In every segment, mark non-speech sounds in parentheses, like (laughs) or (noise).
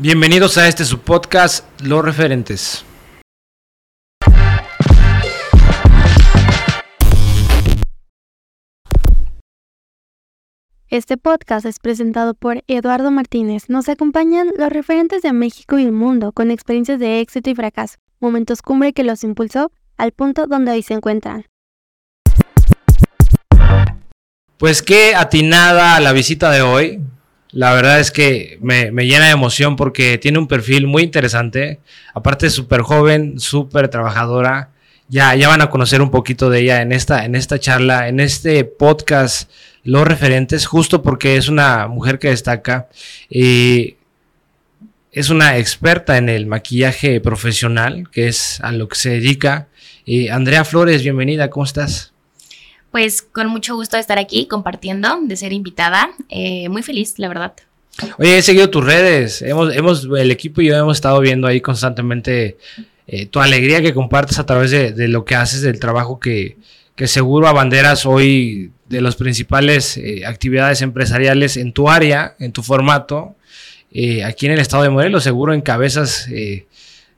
Bienvenidos a este su podcast, Los Referentes. Este podcast es presentado por Eduardo Martínez. Nos acompañan los referentes de México y el mundo con experiencias de éxito y fracaso, momentos cumbre que los impulsó al punto donde hoy se encuentran. Pues qué atinada la visita de hoy. La verdad es que me, llena de emoción porque tiene un perfil muy interesante. Aparte, súper joven, súper trabajadora. Ya, ya van a conocer un poquito de ella en esta, en esta charla, en este podcast, los referentes, justo porque es una mujer que destaca. y es una experta en el maquillaje profesional, que es a lo que se dedica. Y Andrea Flores, bienvenida, ¿cómo estás? Pues con mucho gusto de estar aquí compartiendo, de ser invitada. Eh, muy feliz, la verdad. Oye, he seguido tus redes. Hemos, hemos, el equipo y yo hemos estado viendo ahí constantemente eh, tu alegría que compartes a través de, lo que haces, del trabajo que, que seguro abanderas hoy de las principales eh, actividades empresariales en tu área, en tu formato. aquí en el estado de Morelos, seguro encabezas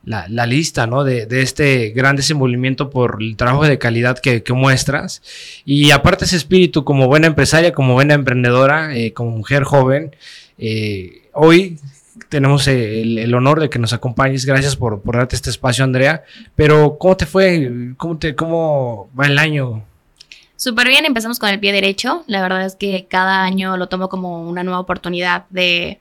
la, lista ¿no? de, este gran desenvolvimiento por el trabajo de calidad que, muestras. Y aparte ese espíritu como buena empresaria, como buena emprendedora, eh, como mujer joven, eh, hoy tenemos el, honor de que nos acompañes. Gracias por, por, darte este espacio, Andrea. Pero, ¿cómo te fue? ¿Cómo, te, cómo va el año? Súper bien, empezamos con el pie derecho. La verdad es que cada año lo tomo como una nueva oportunidad de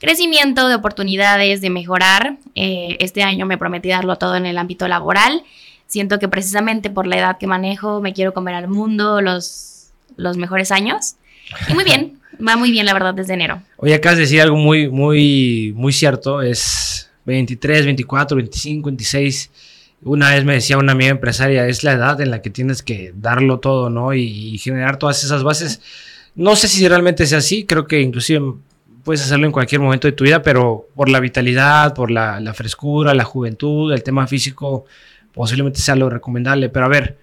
crecimiento, de oportunidades, de mejorar. Eh, este año me prometí darlo todo en el ámbito laboral. Siento que precisamente por la edad que manejo me quiero comer al mundo los, los mejores años. Y muy bien, (laughs) va muy bien la verdad desde enero. Oye, acabas de decir algo muy, muy, muy cierto. Es 23, 24, 25, 26. Una vez me decía una amiga empresaria, es la edad en la que tienes que darlo todo, ¿no? Y, y generar todas esas bases. No sé si realmente es así, creo que inclusive puedes hacerlo en cualquier momento de tu vida, pero por la vitalidad, por la, frescura, la juventud, el tema físico, posiblemente sea lo recomendable. Pero a ver,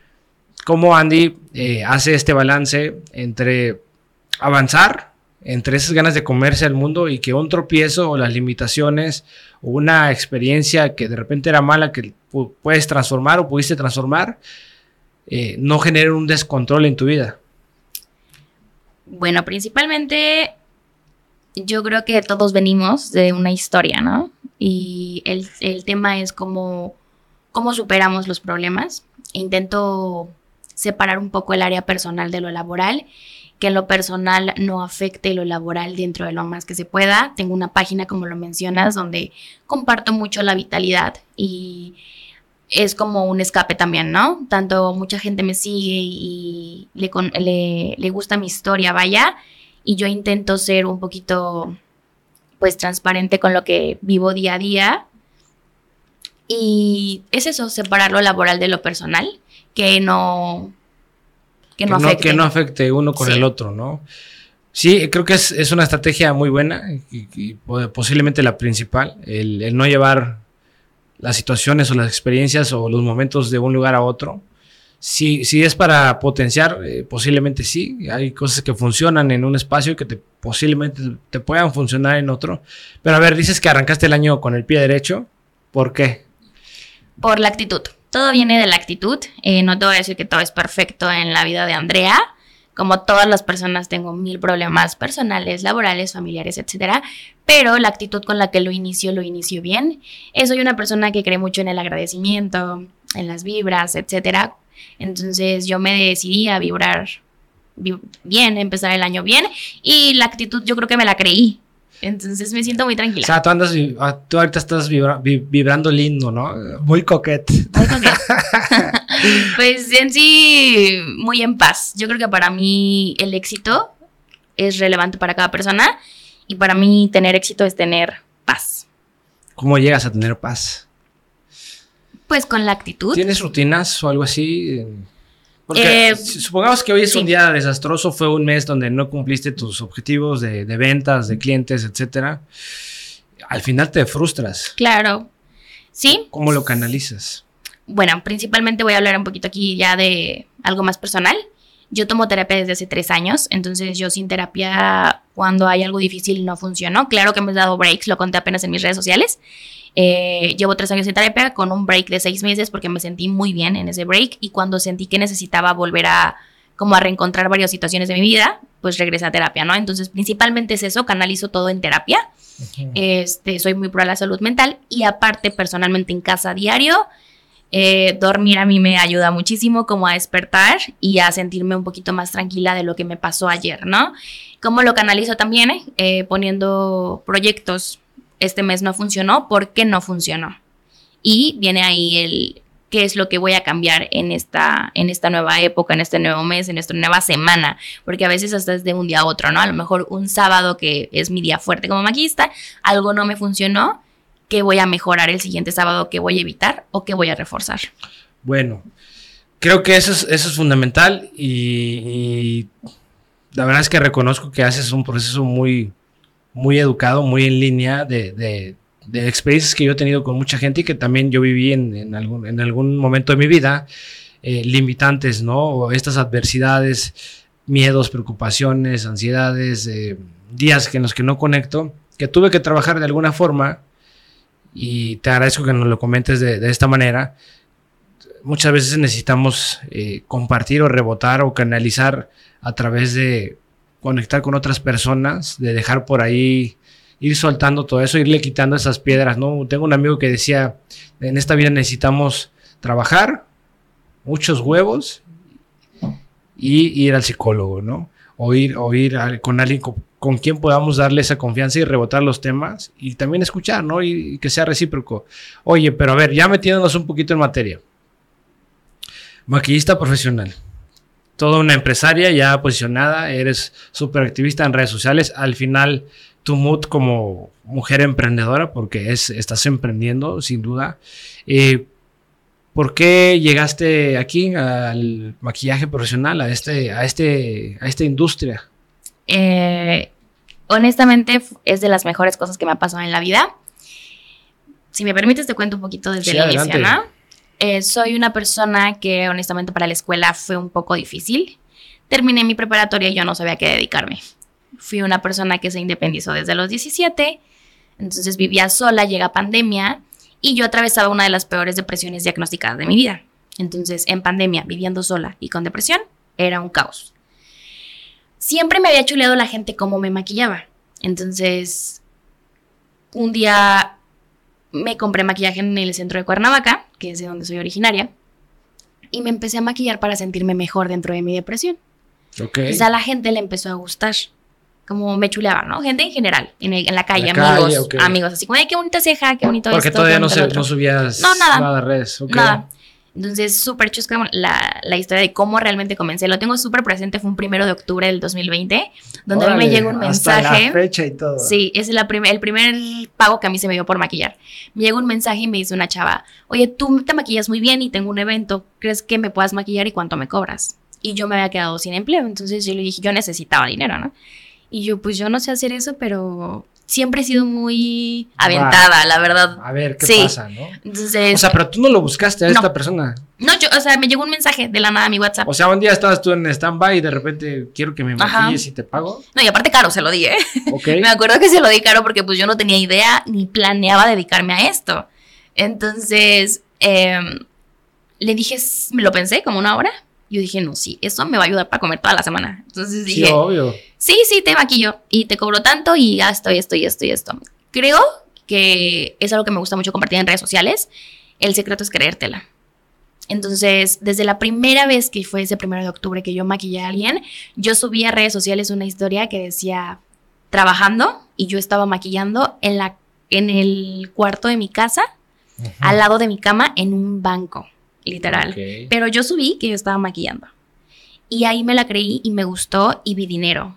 ¿cómo Andy eh, hace este balance entre avanzar, entre esas ganas de comerse al mundo y que un tropiezo o las limitaciones o una experiencia que de repente era mala que puedes transformar o pudiste transformar, eh, no genere un descontrol en tu vida? Bueno, principalmente yo creo que todos venimos de una historia, ¿no? Y el, tema es cómo, cómo superamos los problemas. Intento separar un poco el área personal de lo laboral, que lo personal no afecte lo laboral dentro de lo más que se pueda. Tengo una página, como lo mencionas, donde comparto mucho la vitalidad y es como un escape también, ¿no? Tanto mucha gente me sigue y le, le, le gusta mi historia, vaya, y yo intento ser un poquito pues transparente con lo que vivo día a día. Y es eso, separar lo laboral de lo personal, que no que no, afecte. Que no afecte uno con el otro, ¿no? Sí, creo que es, una estrategia muy buena y, posiblemente la principal, el, el, no llevar las situaciones o las experiencias o los momentos de un lugar a otro, si, si es para potenciar, eh, posiblemente sí. Hay cosas que funcionan en un espacio que te, posiblemente te puedan funcionar en otro. Pero a ver, dices que arrancaste el año con el pie derecho. ¿Por qué? Por la actitud. Todo viene de la actitud. Eh, no te voy a decir que todo es perfecto en la vida de Andrea. Como todas las personas tengo mil problemas personales, laborales, familiares, etc. Pero la actitud con la que lo inicio, lo inicio bien. Eh, soy una persona que cree mucho en el agradecimiento, en las vibras, etcétera entonces yo me decidí a vibrar bien, empezar el año bien y la actitud yo creo que me la creí. Entonces me siento muy tranquila. O sea, tú andas, ah, tú ahorita estás vibrando lindo, ¿no? Muy coquete. Muy coquete. (laughs) pues en sí, muy en paz. Yo creo que para mí el éxito es relevante para cada persona y para mí tener éxito es tener paz. ¿Cómo llegas a tener paz? Pues con la actitud. ¿Tienes rutinas o algo así? Porque eh, supongamos que hoy es un día desastroso, fue un mes donde no cumpliste tus objetivos de, ventas, de clientes, etcétera. Al final te frustras. Claro. ¿Sí? ¿Cómo lo canalizas? Bueno, principalmente voy a hablar un poquito aquí ya de algo más personal. Yo tomo terapia desde hace tres años, entonces yo sin terapia, cuando hay algo difícil, no funcionó. Claro que me he dado breaks, lo conté apenas en mis redes sociales. Eh, llevo tres años en terapia con un break de seis meses porque me sentí muy bien en ese break y cuando sentí que necesitaba volver a como a reencontrar varias situaciones de mi vida, pues regresé a terapia, ¿no? Entonces, principalmente es eso, canalizo todo en terapia. Este, soy muy pro a la salud mental y aparte personalmente en casa diario eh, dormir a mí me ayuda muchísimo como a despertar y a sentirme un poquito más tranquila de lo que me pasó ayer, ¿no? ¿Cómo lo canalizo también? Eh, poniendo proyectos. Este mes no funcionó, ¿por qué no funcionó? Y viene ahí el qué es lo que voy a cambiar en esta, en esta nueva época, en este nuevo mes, en esta nueva semana, porque a veces hasta es de un día a otro, ¿no? A lo mejor un sábado que es mi día fuerte como maquista, algo no me funcionó qué voy a mejorar el siguiente sábado, qué voy a evitar o qué voy a reforzar. Bueno, creo que eso es, eso es fundamental y, la verdad es que reconozco que haces un proceso muy, muy educado, muy en línea de, experiencias que yo he tenido con mucha gente y que también yo viví en, algún, en algún momento de mi vida, eh, limitantes, ¿no? O estas adversidades, miedos, preocupaciones, ansiedades, eh, días en los que no conecto, que tuve que trabajar de alguna forma y te agradezco que nos lo comentes de, esta manera. Muchas veces necesitamos eh, compartir o rebotar o canalizar a través de conectar con otras personas, de dejar por ahí, ir soltando todo eso, irle quitando esas piedras, ¿no? Tengo un amigo que decía, en esta vida necesitamos trabajar, muchos huevos y ir al psicólogo, ¿no? O ir, o ir con alguien con quien podamos darle esa confianza y rebotar los temas y también escuchar, ¿no? Y, que sea recíproco. Oye, pero a ver, ya metiéndonos un poquito en materia. Maquillista profesional. Toda una empresaria ya posicionada, eres súper activista en redes sociales. Al final, tu mood como mujer emprendedora, porque es, estás emprendiendo, sin duda. Eh, ¿Por qué llegaste aquí al maquillaje profesional, a, este, a, este, a esta industria? Eh, honestamente, es de las mejores cosas que me ha pasado en la vida. Si me permites, te cuento un poquito desde el inicio, ¿no? Eh, soy una persona que honestamente para la escuela fue un poco difícil. Terminé mi preparatoria y yo no sabía a qué dedicarme. Fui una persona que se independizó desde los 17, entonces vivía sola, llega pandemia y yo atravesaba una de las peores depresiones diagnosticadas de mi vida. Entonces, en pandemia, viviendo sola y con depresión, era un caos siempre me había chuleado la gente cómo me maquillaba. Entonces, un día me compré maquillaje en el centro de Cuernavaca, que es de donde soy originaria, y me empecé a maquillar para sentirme mejor dentro de mi depresión. Okay. Entonces a la gente le empezó a gustar. Como me chuleaba, ¿no? Gente en general, en, la calle, amigos, amigos, así como, ay, qué bonita ceja, qué bonito Porque todavía no, no, subías nada, de redes. Nada. Entonces, súper chusca la, la, historia de cómo realmente comencé. Lo tengo súper presente, fue un primero de octubre del 2020, donde a mí me llegó un mensaje. Hasta la fecha y todo. Sí, es la el primer pago que a mí se me dio por maquillar. Me llegó un mensaje y me dice una chava, oye, tú te maquillas muy bien y tengo un evento, ¿crees que me puedas maquillar y cuánto me cobras? Y yo me había quedado sin empleo, entonces yo le dije, yo necesitaba dinero, ¿no? Y yo, pues yo no sé hacer eso, pero siempre he sido muy aventada, la verdad. A ver qué pasa, ¿no? Entonces, o sea, pero tú no lo buscaste a esta persona. No, yo, o sea, me llegó un mensaje de la nada a mi WhatsApp. O sea, un día estabas tú en stand-by y de repente quiero que me maquilles y te pago. No, y aparte caro se lo di, ¿eh? Ok. (laughs) me acuerdo que se lo di caro porque pues yo no tenía idea ni planeaba dedicarme a esto. Entonces, em, le dije, me lo pensé como una hora. Yo dije, no, sí, eso me va a ayudar para comer toda la semana. Entonces dije, sí, obvio. Sí, sí, te maquillo y te cobro tanto y esto y esto y esto y esto. Creo que es algo que me gusta mucho compartir en redes sociales. El secreto es creértela. Entonces, desde la primera vez que fue ese primero de octubre que yo maquillé a alguien, yo subí a redes sociales una historia que decía trabajando y yo estaba maquillando en, la, en el cuarto de mi casa, al lado de mi cama, en un banco literal. Pero yo subí que yo estaba maquillando. Y ahí me la creí y me gustó y vi dinero.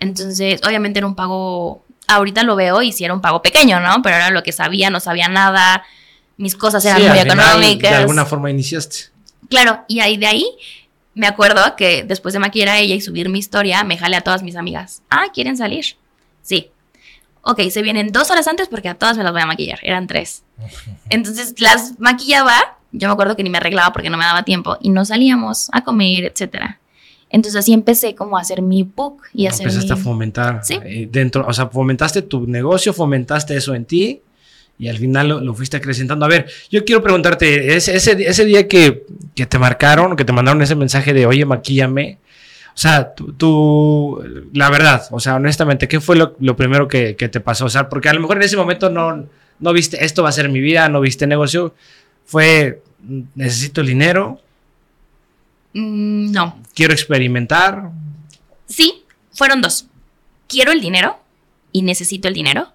Entonces, obviamente era un pago, ahorita lo veo y si era un pago pequeño, ¿no? Pero era lo que sabía, no sabía nada, mis cosas eran muy económicas. de alguna forma iniciaste. Claro, y ahí de ahí me acuerdo que después de maquillar a ella y subir mi historia, me jale a todas mis amigas. Ah, ¿quieren salir? Sí. Ok, se vienen dos horas antes porque a todas me las voy a maquillar. Eran tres. (laughs) Entonces las maquillaba yo me acuerdo que ni me arreglaba porque no me daba tiempo y no salíamos a comer, etcétera. Entonces así empecé como a hacer mi book y a hacer Empezaste mi... a fomentar. Sí. eh, dentro, o sea, fomentaste tu negocio, fomentaste eso en ti y al final lo, lo fuiste acrecentando. A ver, yo quiero preguntarte, ese, ese, ese día que, que te marcaron, que te mandaron ese mensaje de, oye, maquíllame, o sea, tú, tú- la verdad, o sea, honestamente, ¿qué fue lo, lo primero que, que te pasó? O sea, porque a lo mejor en ese momento no, no viste, esto va a ser mi vida, no viste negocio, fue, necesito el dinero, Mm, no, quiero experimentar. Sí, fueron dos. Quiero el dinero y necesito el dinero.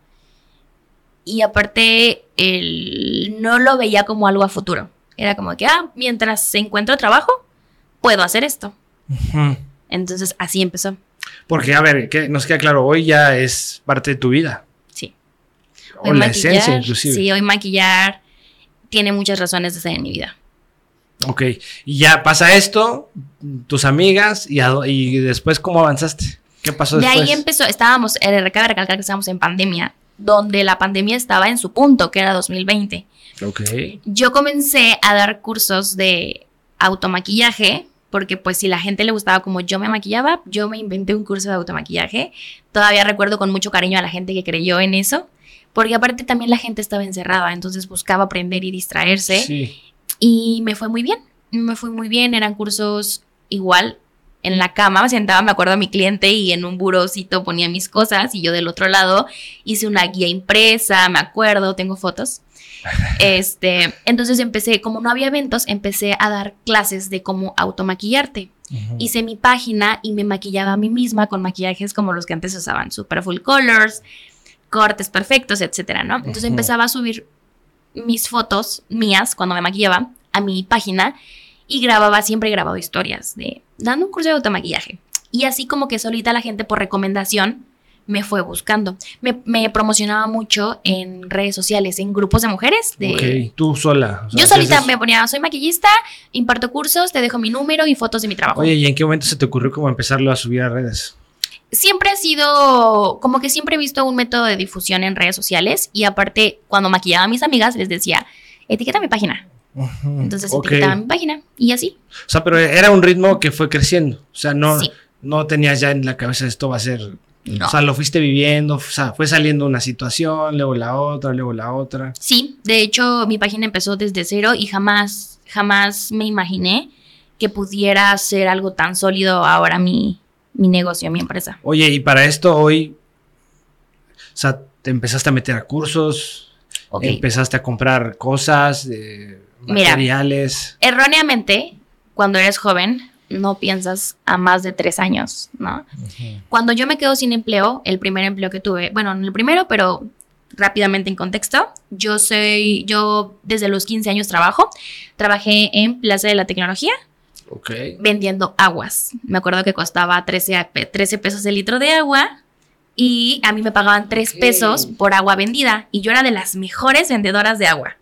Y aparte, el, no lo veía como algo a futuro. Era como que, ah, mientras encuentro trabajo, puedo hacer esto. Entonces, así empezó. Porque, a ver, que nos queda claro, hoy ya es parte de tu vida. Sí. O la esencia, inclusive. Sí, hoy maquillar tiene muchas razones de ser en mi vida. Ok. Y ya pasa esto, tus amigas, y, después, ¿cómo avanzaste? ¿Qué pasó De después? ahí empezó, estábamos, eh, cabe recalcar que estábamos en pandemia, donde la pandemia estaba en su punto, que era 2020. Ok. yo comencé a dar cursos de automaquillaje, porque pues si la gente le gustaba como yo me maquillaba, yo me inventé un curso de automaquillaje. Todavía recuerdo con mucho cariño a la gente que creyó en eso, porque aparte también la gente estaba encerrada, entonces buscaba aprender y distraerse. Sí. Y me fue muy bien, me fue muy bien, eran cursos igual. En la cama me sentaba, me acuerdo a mi cliente y en un burocito ponía mis cosas y yo del otro lado hice una guía impresa, me acuerdo, tengo fotos. (laughs) Este, entonces empecé, como no había eventos, empecé a dar clases de cómo automaquillarte. Hice mi página y me maquillaba a mí misma con maquillajes como los que antes usaban, super full colors, cortes perfectos, etcétera, ¿no? Entonces empezaba a subir mis fotos mías cuando me maquillaba a mi página y grababa, siempre he grabado historias de dando un curso de automaquillaje. Y así como que solita la gente por recomendación me fue buscando. Me, me promocionaba mucho en redes sociales, en grupos de mujeres. De, Ok, tú sola. o sea, Yo solita me ponía, soy maquillista, imparto cursos, te dejo mi número y fotos de mi trabajo. Oye, ¿y en qué momento se te ocurrió como empezarlo a subir a redes? Siempre ha sido, como que siempre he visto un método de difusión en redes sociales y aparte cuando maquillaba a mis amigas les decía, etiqueta mi página. Entonces Ok. etiquetaba mi página y así. O sea, pero era un ritmo que fue creciendo. O sea, no, Sí. no tenías ya en la cabeza esto va a ser. No. O sea, lo fuiste viviendo, o sea, fue saliendo una situación, luego la otra, luego la otra. Sí, de hecho mi página empezó desde cero y jamás, jamás me imaginé que pudiera ser algo tan sólido ahora mi, mi negocio, mi empresa. Oye, y para esto hoy, o sea, te empezaste a meter a cursos, empezaste a comprar cosas, eh, Mira. materiales. Erróneamente, cuando eres joven, no piensas a más de tres años, ¿no? Cuando yo me quedo sin empleo, el primer empleo que tuve, bueno, no el primero, pero rápidamente en contexto, yo soy, yo desde los 15 años trabajo, trabajé en Plaza de la Tecnología Vendiendo aguas. Me acuerdo que costaba 13, a- 13 pesos el litro de agua y a mí me pagaban 3 Ok. pesos por agua vendida y yo era de las mejores vendedoras de agua.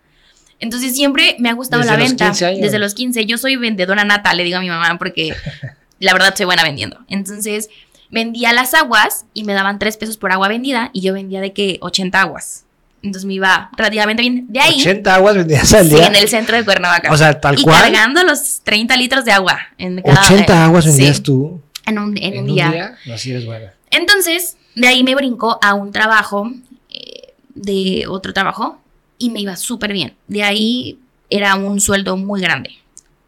Entonces siempre me ha gustado Desde la los venta. 15 años. Desde los 15. Yo soy vendedora nata, le digo a mi mamá, porque (laughs) la verdad soy buena vendiendo. Entonces vendía las aguas y me daban 3 pesos por agua vendida y yo vendía de que 80 aguas. Entonces me iba relativamente bien. De ahí, 80 aguas vendías al sí, día. en el centro de Cuernavaca. O sea, tal y cual. cargando los 30 litros de agua. En cada, 80 eh, aguas vendías sí, tú. En un, en un día. No, sí eres buena. Entonces, de ahí me brincó a un trabajo, eh, de otro trabajo, y me iba súper bien. De ahí era un sueldo muy grande,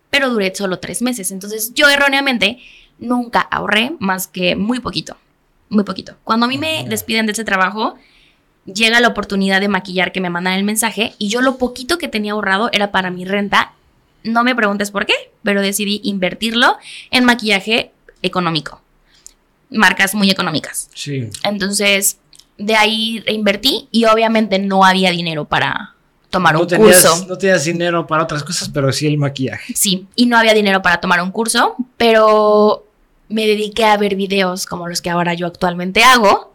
pero duré solo tres meses. Entonces, yo erróneamente nunca ahorré más que muy poquito, muy poquito. Cuando a mí me Ujú. despiden de ese trabajo, llega la oportunidad de maquillar que me mandan el mensaje, y yo lo poquito que tenía ahorrado era para mi renta. No me preguntes por qué, pero decidí invertirlo en maquillaje económico. Marcas muy económicas. Sí. Entonces, de ahí reinvertí y obviamente no había dinero para tomar no un tenías, curso. No tenías dinero para otras cosas, pero sí el maquillaje. Sí, y no había dinero para tomar un curso, pero me dediqué a ver videos como los que ahora yo actualmente hago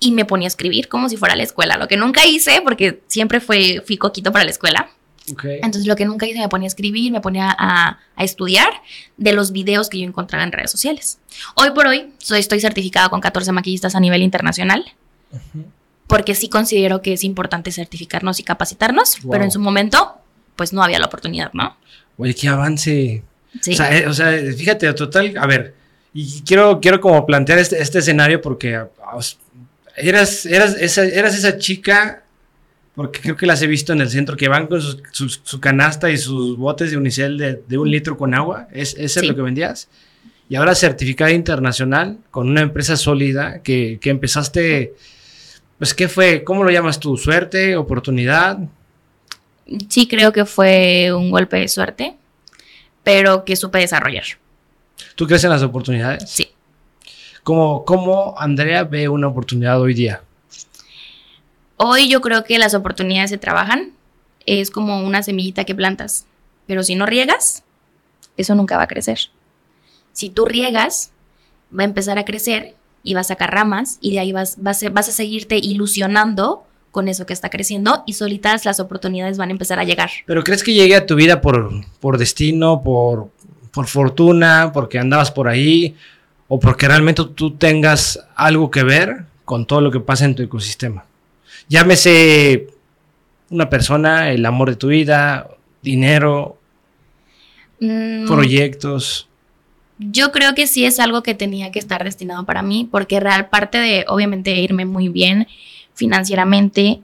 y me ponía a escribir como si fuera la escuela, lo que nunca hice porque siempre fue, fui coquito para la escuela. Ok. Entonces lo que nunca hice me ponía a escribir, me ponía a, a estudiar de los videos que yo encontraba en redes sociales. Hoy por hoy soy, estoy certificada con 14 maquillistas a nivel internacional Ujú. porque sí considero que es importante certificarnos y capacitarnos, Wow. pero en su momento pues no había la oportunidad, ¿no? Oye, qué avance. O, sea, eh, o, sea, fíjate, total, a ver, y quiero, quiero como plantear este, este escenario porque eras, eras, esa, eras esa chica, porque creo que las he visto en el centro, que van con su, canasta y sus botes de unicel de, de un litro con agua, ¿es, ¿ese es lo que vendías? Y ahora certificada internacional con una empresa sólida que, que empezaste, pues, ¿qué fue? ¿Cómo lo llamas tú? ¿Suerte? ¿Oportunidad? Sí, creo que fue un golpe de suerte, pero que supe desarrollar. ¿Tú crees en las oportunidades? Sí. ¿Cómo, ¿Cómo Andrea ve una oportunidad hoy día? Hoy yo creo que las oportunidades se trabajan. Es como una semillita que plantas. Pero si no riegas, eso nunca va a crecer. Si tú riegas, va a empezar a crecer y va a sacar ramas y de ahí vas, vas, a, vas a seguirte ilusionando con eso que está creciendo y solitas las oportunidades van a empezar a llegar. ¿Pero crees que llegue a tu vida por, por destino, por, por fortuna, porque andabas por ahí o porque realmente tú tengas algo que ver con todo lo que pasa en tu ecosistema? Llámese una persona, el amor de tu vida, dinero, mm. proyectos. Yo creo que sí es algo que tenía que estar destinado para mí, porque real parte de, obviamente, irme muy bien financieramente,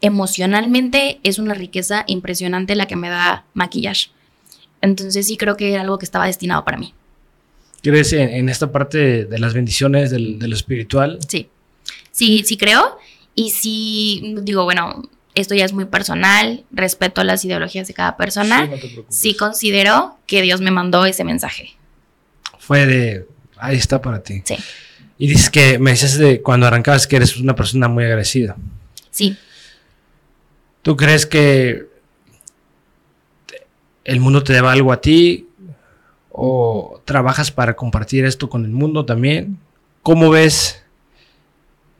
emocionalmente, es una riqueza impresionante la que me da maquillaje. Entonces sí creo que era algo que estaba destinado para mí. ¿Crees en, esta parte de, las bendiciones de lo espiritual? Sí, sí, sí creo. Y sí, digo, bueno, esto ya es muy personal, respeto las ideologías de cada persona. Sí, considero que Dios me mandó ese mensaje. Fue de, ahí está para ti. Sí. Y dices que me dices de cuando arrancabas que eres una persona muy agradecida. Sí. ¿Tú crees que el mundo te deba algo a ti? ¿O trabajas para compartir esto con el mundo también? ¿Cómo ves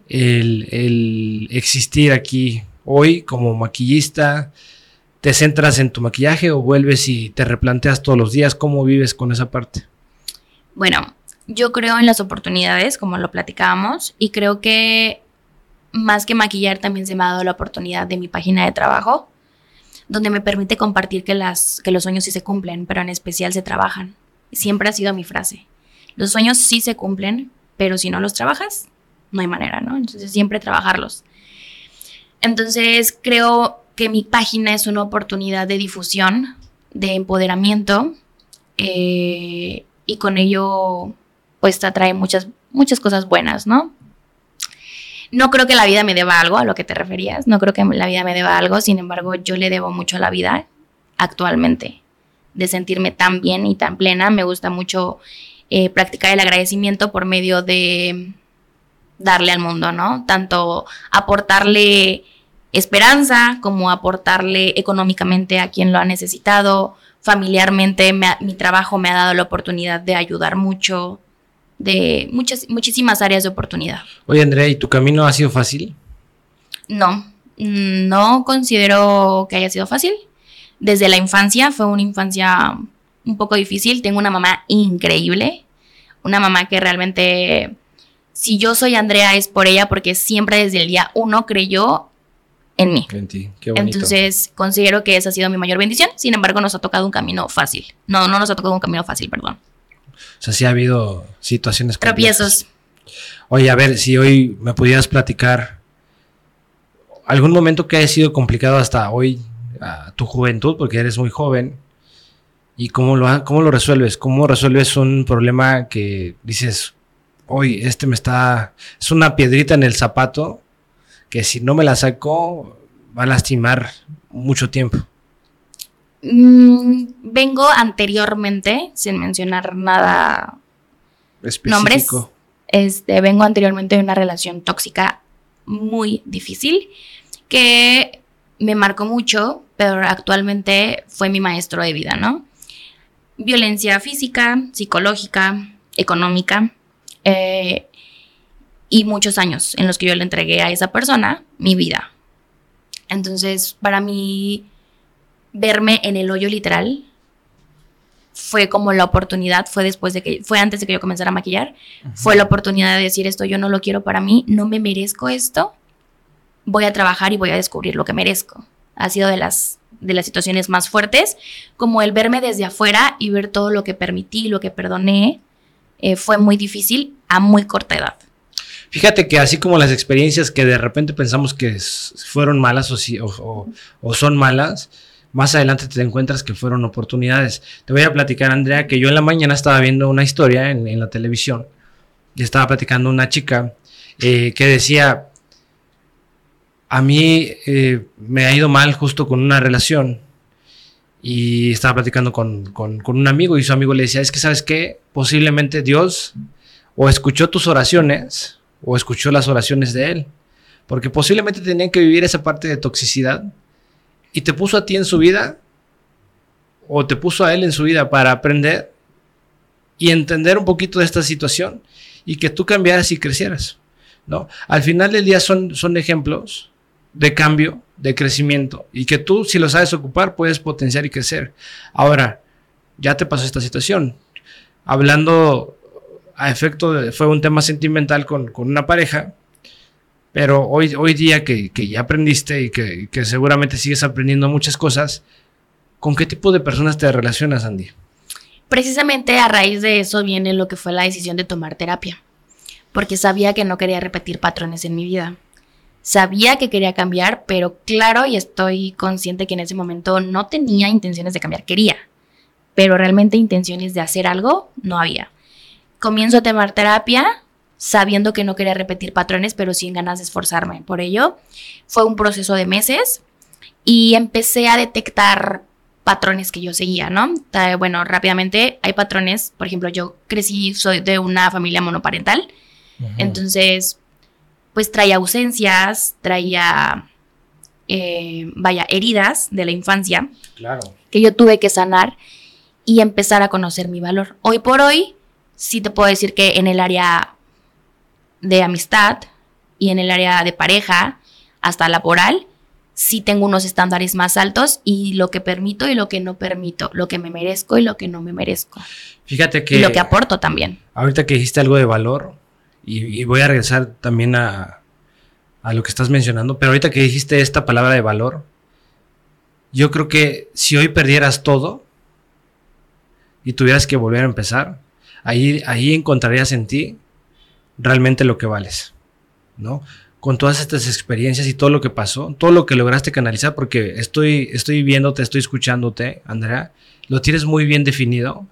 el, existir aquí hoy como maquillista? ¿Te centras en tu maquillaje o vuelves y te replanteas todos los días cómo vives con esa parte? Bueno, yo creo en las oportunidades, como lo platicábamos, y creo que más que maquillar también se me ha dado la oportunidad de mi página de trabajo, donde me permite compartir que, que los sueños sí se cumplen, pero en especial se trabajan. Siempre ha sido mi frase. Los sueños sí se cumplen, pero si no los trabajas, no hay manera, ¿no? Entonces siempre trabajarlos. Entonces creo que mi página es una oportunidad de difusión, de empoderamiento, eh, y con ello pues atrae muchas, muchas cosas buenas, ¿no? No creo que la vida me deba algo, a lo que te referías, no creo que la vida me deba algo, sin embargo yo le debo mucho a la vida actualmente, de sentirme tan bien y tan plena, me gusta mucho eh, practicar el agradecimiento por medio de darle al mundo, ¿no? Tanto aportarle esperanza como aportarle económicamente a quien lo ha necesitado, familiarmente mi trabajo me ha dado la oportunidad de ayudar mucho, de muchas, muchísimas áreas de oportunidad. Oye, Andrea, ¿y tu camino ha sido fácil? No, no considero que haya sido fácil. Desde la infancia fue una infancia un poco difícil. Tengo una mamá increíble, una mamá que realmente, si yo soy Andrea es por ella porque siempre desde el día uno creyó en mí. En ti, qué bonito. Entonces, considero que esa ha sido mi mayor bendición. Sin embargo, nos ha tocado un camino fácil. No, no nos ha tocado un camino fácil, perdón. O sea, sí ha habido situaciones Tropiezos. Oye, a ver, si hoy me pudieras platicar algún momento que haya sido complicado hasta hoy, a tu juventud, porque eres muy joven, y cómo lo, cómo lo resuelves, cómo resuelves un problema que dices, hoy este me está, es una piedrita en el zapato, que si no me la saco va a lastimar mucho tiempo. Mm, vengo anteriormente, sin mencionar nada Específico. nombres. Este, vengo anteriormente de una relación tóxica muy difícil que me marcó mucho, pero actualmente fue mi maestro de vida, ¿no? Violencia física, psicológica, económica, eh, y muchos años en los que yo le entregué a esa persona mi vida. Entonces, para mí, verme en el hoyo literal fue como la oportunidad, fue después de que, fue antes de que yo comenzara a maquillar, fue la oportunidad de decir esto, yo no lo quiero para mí, no me merezco esto, voy a trabajar y voy a descubrir lo que merezco. Ha sido de las de las situaciones más fuertes, como el verme desde afuera y ver todo lo que permití, lo que perdoné, eh, fue muy difícil a muy corta edad. Fíjate que así como las experiencias que de repente pensamos que fueron malas o, o, son malas, más adelante te encuentras que fueron oportunidades. Te voy a platicar, Andrea, que yo en la mañana estaba viendo una historia en, la televisión y estaba platicando una chica eh, que decía, a mí eh, me ha ido mal justo con una relación y estaba platicando con, con, un amigo y su amigo le decía, es que sabes qué, posiblemente Dios o escuchó tus oraciones o escuchó las oraciones de Él, porque posiblemente tenían que vivir esa parte de toxicidad y te puso a ti en su vida o te puso a Él en su vida para aprender y entender un poquito de esta situación y que tú cambiaras y crecieras. ¿no? Al final del día son, son ejemplos de cambio, de crecimiento, y que tú, si lo sabes ocupar, puedes potenciar y crecer. Ahora, ya te pasó esta situación. Hablando a efecto, fue un tema sentimental con, una pareja, pero hoy, hoy día que, ya aprendiste y que, que, seguramente sigues aprendiendo muchas cosas, ¿con qué tipo de personas te relacionas, Andy? Precisamente a raíz de eso viene lo que fue la decisión de tomar terapia, porque sabía que no quería repetir patrones en mi vida. Sabía que quería cambiar, pero claro, y estoy consciente que en ese momento no tenía intenciones de cambiar, quería, pero realmente intenciones de hacer algo no había. Comienzo a tomar terapia sabiendo que no quería repetir patrones, pero sin ganas de esforzarme por ello. Fue un proceso de meses y empecé a detectar patrones que yo seguía, ¿no? Bueno, rápidamente hay patrones, por ejemplo, yo crecí, soy de una familia monoparental, entonces pues traía ausencias, traía, eh, vaya, heridas de la infancia. Claro. Que yo tuve que sanar y empezar a conocer mi valor. Hoy por hoy, sí te puedo decir que en el área de amistad y en el área de pareja, hasta laboral, sí tengo unos estándares más altos y lo que permito y lo que no permito, lo que me merezco y lo que no me merezco. Fíjate que... Y lo que aporto también. Ahorita que dijiste algo de valor, y, voy a regresar también a, lo que estás mencionando, pero ahorita que dijiste esta palabra de valor, yo creo que si hoy perdieras todo y tuvieras que volver a empezar, ahí, ahí encontrarías en ti realmente lo que vales, ¿no? Con todas estas experiencias y todo lo que pasó, todo lo que lograste canalizar, porque estoy, estoy viéndote, estoy escuchándote, Andrea, lo tienes muy bien definido.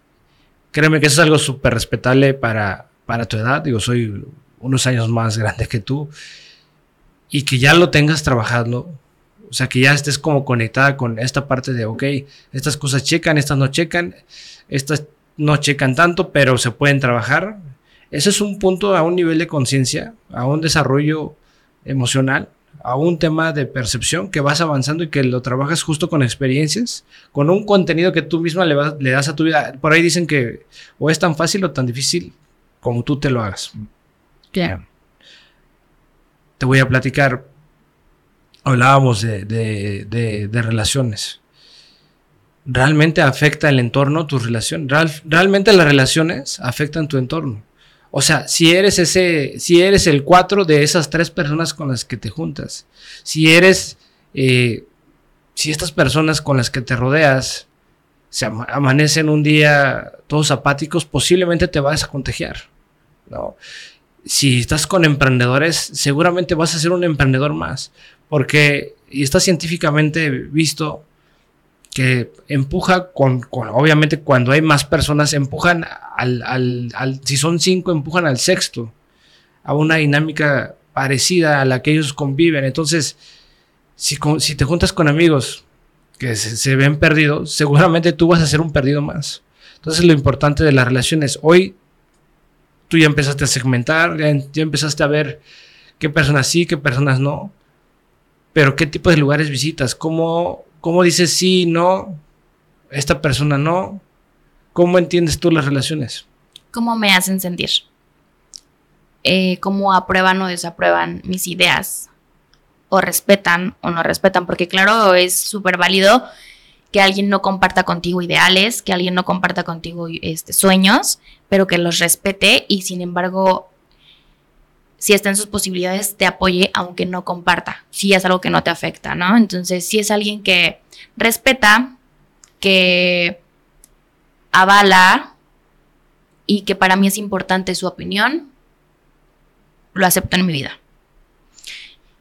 Créeme que eso es algo súper respetable para, para tu edad, digo, soy unos años más grande que tú, y que ya lo tengas trabajando, o sea, que ya estés como conectada con esta parte de, ok, estas cosas checan, estas no checan, estas no checan tanto, pero se pueden trabajar. Ese es un punto a un nivel de conciencia, a un desarrollo emocional, a un tema de percepción que vas avanzando y que lo trabajas justo con experiencias, con un contenido que tú misma le, le das a tu vida. Por ahí dicen que o es tan fácil o tan difícil como tú te lo hagas. Te voy a platicar. Hablábamos de, relaciones. ¿Realmente afecta el entorno tu relación? ¿Realmente las relaciones afectan tu entorno? O sea, si eres ese, si eres el cuatro de esas tres personas con las que te juntas, si eres, eh, si estas personas con las que te rodeas se amanecen un día todos apáticos, posiblemente te vas a contagiar. ¿No? Si estás con emprendedores, seguramente vas a ser un emprendedor más, porque y está científicamente visto que empuja con, obviamente cuando hay más personas, empujan al, si son cinco, empujan al sexto, a una dinámica parecida a la que ellos conviven. Entonces, si, si te juntas con amigos que se, se, ven perdidos, seguramente tú vas a ser un perdido más. Entonces, lo importante de las relaciones, hoy tú ya empezaste a segmentar, ya, empezaste a ver qué personas sí, qué personas no, pero qué tipo de lugares visitas, cómo, cómo dices sí, no, esta persona no, cómo entiendes tú las relaciones. ¿Cómo me hacen sentir? Eh, ¿Cómo aprueban o desaprueban mis ideas? ¿O respetan o no respetan? Porque claro, es súper válido que alguien no comparta contigo ideales, que alguien no comparta contigo este, sueños, pero que los respete y sin embargo si está en sus posibilidades, te apoye aunque no comparta, si es algo que no te afecta, ¿no? Entonces, si es alguien que respeta, que avala y que para mí es importante su opinión, lo acepto en mi vida.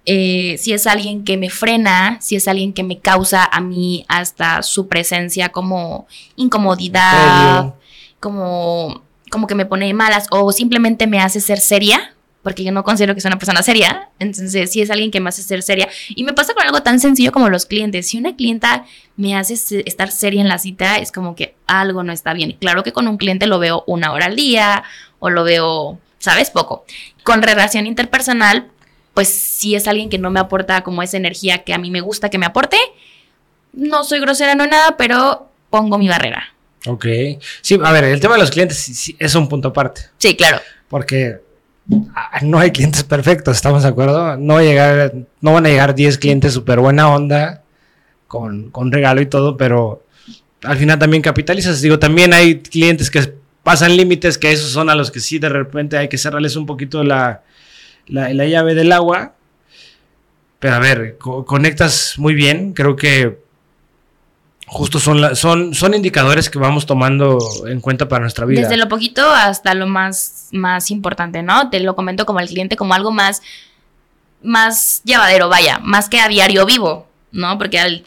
Eh, si es alguien que me frena, si es alguien que me causa a mí hasta su presencia como incomodidad, como, como que me pone malas o simplemente me hace ser seria, porque yo no considero que sea una persona seria. Entonces, si es alguien que me hace ser seria. Y me pasa con algo tan sencillo como los clientes. Si una clienta me hace estar seria en la cita, es como que algo no está bien. Claro que con un cliente lo veo una hora al día o lo veo, ¿sabes? Poco. Con relación interpersonal, pues si es alguien que no me aporta como esa energía que a mí me gusta que me aporte, no soy grosera, no nada, pero pongo mi barrera. Ok. Sí, a ver, el tema de los clientes es un punto aparte. Sí, claro. Porque Ah, no hay clientes perfectos, ¿estamos de acuerdo? No, llegar, no van a llegar 10 clientes súper buena onda, con, con, regalo y todo, pero al final también capitalizas. Digo, también hay clientes que pasan límites, que esos son a los que sí de repente hay que cerrarles un poquito la, la, la llave del agua. Pero a ver, conectas muy bien, creo que justo son, son, son indicadores que vamos tomando en cuenta para nuestra vida. Desde lo poquito hasta lo más, más importante, ¿no? Te lo comento como al cliente, como algo más, más llevadero, vaya, más que a diario vivo. ¿no? Porque al,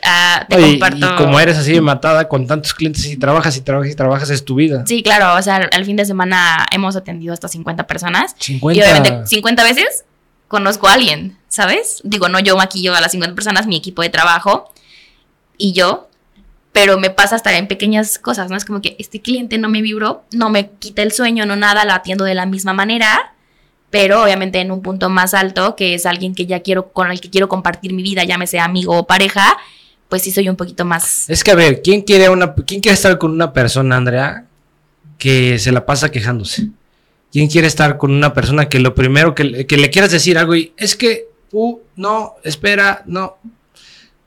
te comparto. Y como eres así matada con tantos clientes y trabajas y trabajas y trabajas, es tu vida. Sí, claro. O sea, al fin de semana hemos atendido hasta 50 personas. 50. Y obviamente 50 veces conozco a alguien, ¿sabes? Digo, no yo maquillo a las 50 personas, mi equipo de trabajo y yo pero me pasa hasta en pequeñas cosas, ¿no? Es como que este cliente no me vibró, no me quita el sueño, no nada, la atiendo de la misma manera, pero obviamente en un punto más alto, que es alguien que ya quiero, con el que quiero compartir mi vida, llámese amigo o pareja, pues sí soy un poquito más. Es que a ver, ¿quién quiere una, quién quiere estar con una persona, Andrea, que se la pasa quejándose? ¿Quién quiere estar con una persona que lo primero que, que le quieras decir algo y es que, uh, no, espera, no?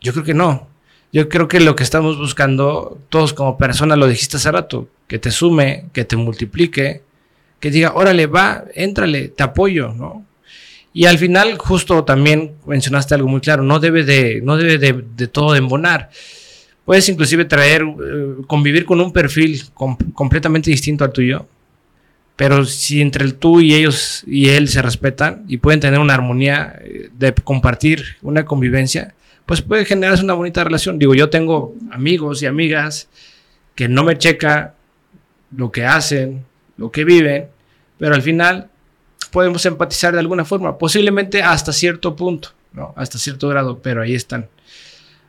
Yo creo que no. Yo creo que lo que estamos buscando, todos como personas, lo dijiste hace rato, que te sume, que te multiplique, que diga, órale, va, éntrale, te apoyo, ¿no? Y al final, justo también mencionaste algo muy claro, no debe de, no debe de, todo de embonar. Puedes inclusive traer, eh, convivir con un perfil completamente distinto al tuyo, pero si entre el tú y ellos y él se respetan y pueden tener una armonía eh, de compartir una convivencia, pues puede generarse una bonita relación. Digo, yo tengo amigos y amigas que no me checa lo que hacen, lo que viven, pero al final podemos empatizar de alguna forma, posiblemente hasta cierto punto. Hasta cierto grado, pero ahí están.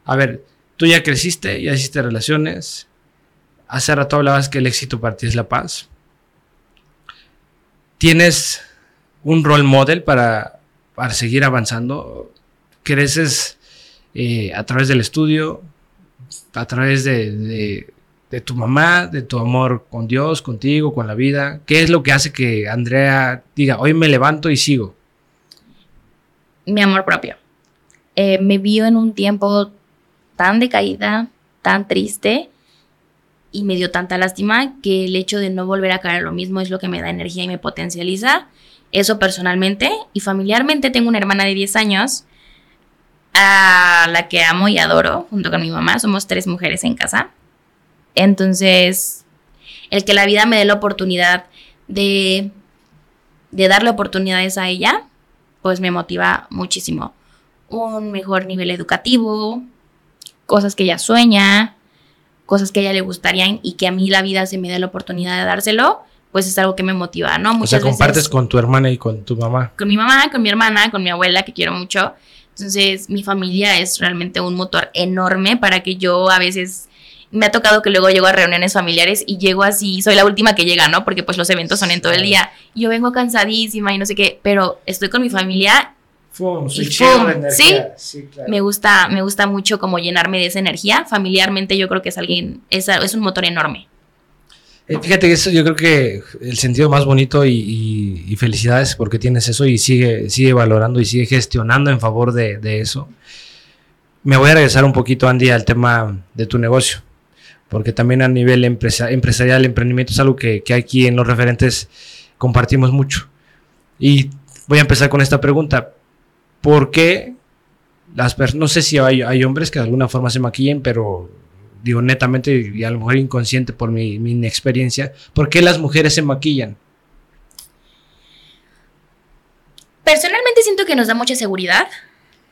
A ver, tú ya creciste, ya hiciste relaciones. Hace rato hablabas que el éxito para ti es la paz. ¿Tienes un role model para, para seguir avanzando? ¿Creces eh, a través del estudio, a través de, tu mamá, de tu amor con Dios, contigo, con la vida? ¿Qué es lo que hace que Andrea diga, hoy me levanto y sigo? Mi amor propio. Eh, me vio en un tiempo tan decaída, tan triste y me dio tanta lástima que el hecho de no volver a caer a lo mismo es lo que me da energía y me potencializa. Eso personalmente y familiarmente tengo una hermana de 10 años a la que amo y adoro junto con mi mamá. Somos tres mujeres en casa. Entonces, el que la vida me dé la oportunidad de, de darle oportunidades a ella, pues me motiva muchísimo. Un mejor nivel educativo, cosas que ella sueña, cosas que a ella le gustarían y que a mí la vida se me dé la oportunidad de dárselo, pues es algo que me motiva, ¿no? Muchas o sea, compartes con tu hermana y con tu mamá. Con mi mamá, con mi hermana, con mi abuela, que quiero mucho. Entonces, mi familia es realmente un motor enorme para que yo a veces me ha tocado que luego llego a reuniones familiares y llego así, soy la última que llega, ¿no? Porque pues los eventos son en todo el día. Yo vengo cansadísima y no sé qué, pero estoy con mi familia. Fum, ¿Sí? sí me gusta, me gusta mucho como llenarme de esa energía. Familiarmente yo creo que es alguien, es, es un motor enorme. Eh, fíjate que eso yo creo que el sentido más bonito y, felicidades porque tienes eso y sigue, sigue valorando y sigue gestionando en favor de, eso. Me voy a regresar un poquito, Andy, al tema de tu negocio, porque también a nivel empresarial, emprendimiento es algo que, aquí en los referentes compartimos mucho. Y voy a empezar con esta pregunta. ¿Por qué las personas, no sé si hay, hay, hombres que de alguna forma se maquillen, pero digo netamente y a lo mejor inconsciente por mi, mi inexperiencia, ¿por qué las mujeres se maquillan? Personalmente siento que nos da mucha seguridad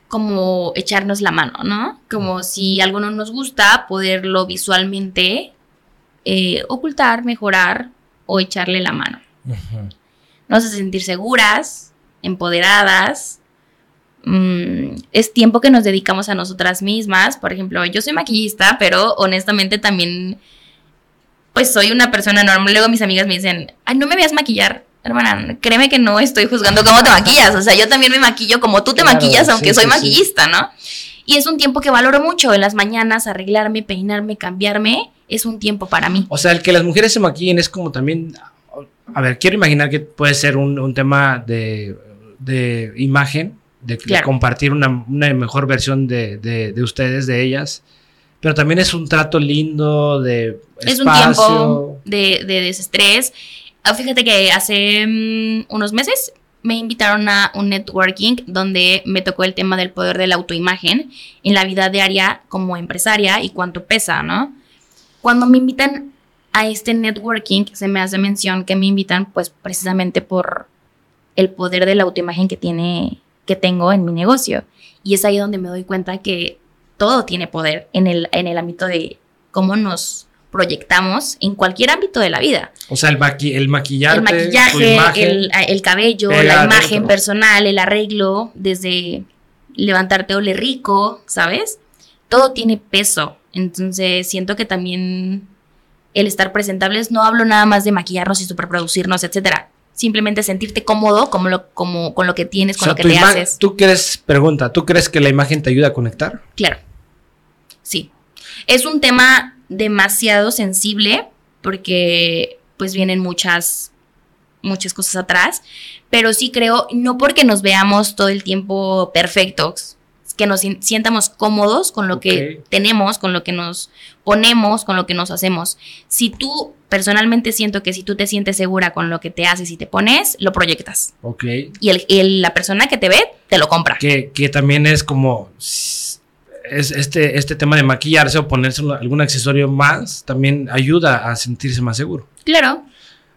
como echarnos la mano, ¿no? Como si algo no nos gusta, poderlo visualmente eh, ocultar, mejorar o echarle la mano. Nos hace sentir seguras, empoderadas. Mm, es tiempo que nos dedicamos a nosotras mismas. Por ejemplo, yo soy maquillista, pero honestamente también, pues soy una persona normal. Luego mis amigas me dicen, ay, no me veas maquillar. Hermana, créeme que no estoy juzgando cómo te (laughs) maquillas. O sea, yo también me maquillo como tú te maquillas, aunque soy maquillista, ¿no? Y es un tiempo que valoro mucho. En las mañanas, arreglarme, peinarme, cambiarme, es un tiempo para mí. O sea, el que las mujeres se maquillen es como también. A ver, quiero imaginar que puede ser un, tema de, imagen, de, compartir una, mejor versión de, ustedes, de ellas. Pero también es un trato lindo de. Es un tiempo de, de desestrés Ah, fíjate que hace mm, unos meses me invitaron a un networking donde me tocó el tema del poder de la autoimagen en la vida diaria como empresaria y cuánto pesa, ¿no? Cuando me invitan a este networking, se me hace mención que me invitan pues precisamente por el poder de la autoimagen que tiene que tengo en mi negocio y es ahí donde me doy cuenta que todo tiene poder en el en el ámbito de cómo nos proyectamos en cualquier ámbito de la vida. O sea, el, el maquillaje, el, maquillaje el, cabello, la imagen personal, el arreglo, desde levantarte ole rico, ¿sabes? Todo tiene peso. Entonces siento que también el estar presentables, no hablo nada más de maquillarnos y superproducirnos, etcétera. Simplemente sentirte cómodo como lo, como, con lo que tienes, con lo que te haces. ¿Tú crees, pregunta, ¿tú crees que la imagen te ayuda a conectar? Claro. Sí. Es un tema demasiado sensible porque pues vienen muchas muchas cosas atrás, pero sí creo no porque nos veamos todo el tiempo perfectos, que nos sientamos cómodos con lo que tenemos, con lo que nos ponemos, con lo que nos hacemos. Si tú personalmente siento que si tú te sientes segura con lo que te haces y te pones, lo proyectas. Ok. Y el, la persona que te ve, te lo compra. Que, que también es como es este, este tema de maquillarse o ponerse algún accesorio más también ayuda a sentirse más seguro. Claro.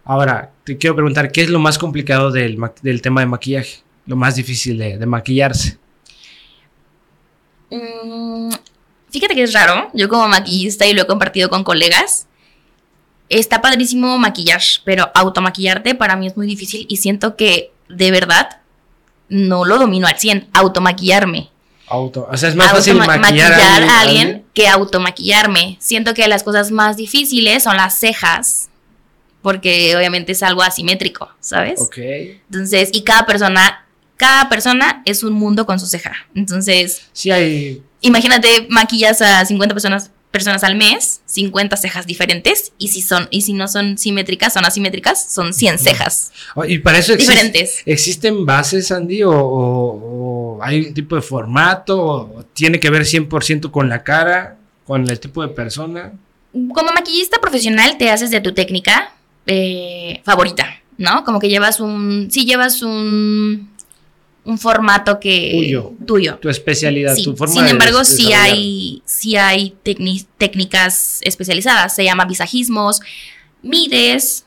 Ahora, te quiero preguntar, ¿qué es lo más complicado del, tema de maquillaje? Lo más difícil de, maquillarse. Mm, fíjate que es raro. Yo como maquillista y lo he compartido con colegas. Está padrísimo maquillar, pero automaquillarte para mí es muy difícil y siento que de verdad no lo domino al 100, automaquillarme. Auto, o sea, es más fácil maquillar, a alguien, que automaquillarme. Siento que las cosas más difíciles son las cejas, porque obviamente es algo asimétrico, ¿sabes? Ok. Entonces, y cada persona, cada persona es un mundo con su ceja. Entonces, sí hay... Imagínate, maquillas a 50 personas personas al mes, 50 cejas diferentes, y si son, y si no son simétricas, son asimétricas, son 100 cejas. Y para eso diferentes. ¿existen bases, Andy? O, hay un tipo de formato? ¿O tiene que ver 100% con la cara? ¿Con el tipo de persona? Como maquillista profesional te haces de tu técnica eh, favorita, ¿no? Como que llevas un, si llevas un un formato que tuyo, tuyo. tu especialidad, tu forma Sin embargo, sí hay, sí hay técnicas especializadas, se llama visajismos, mides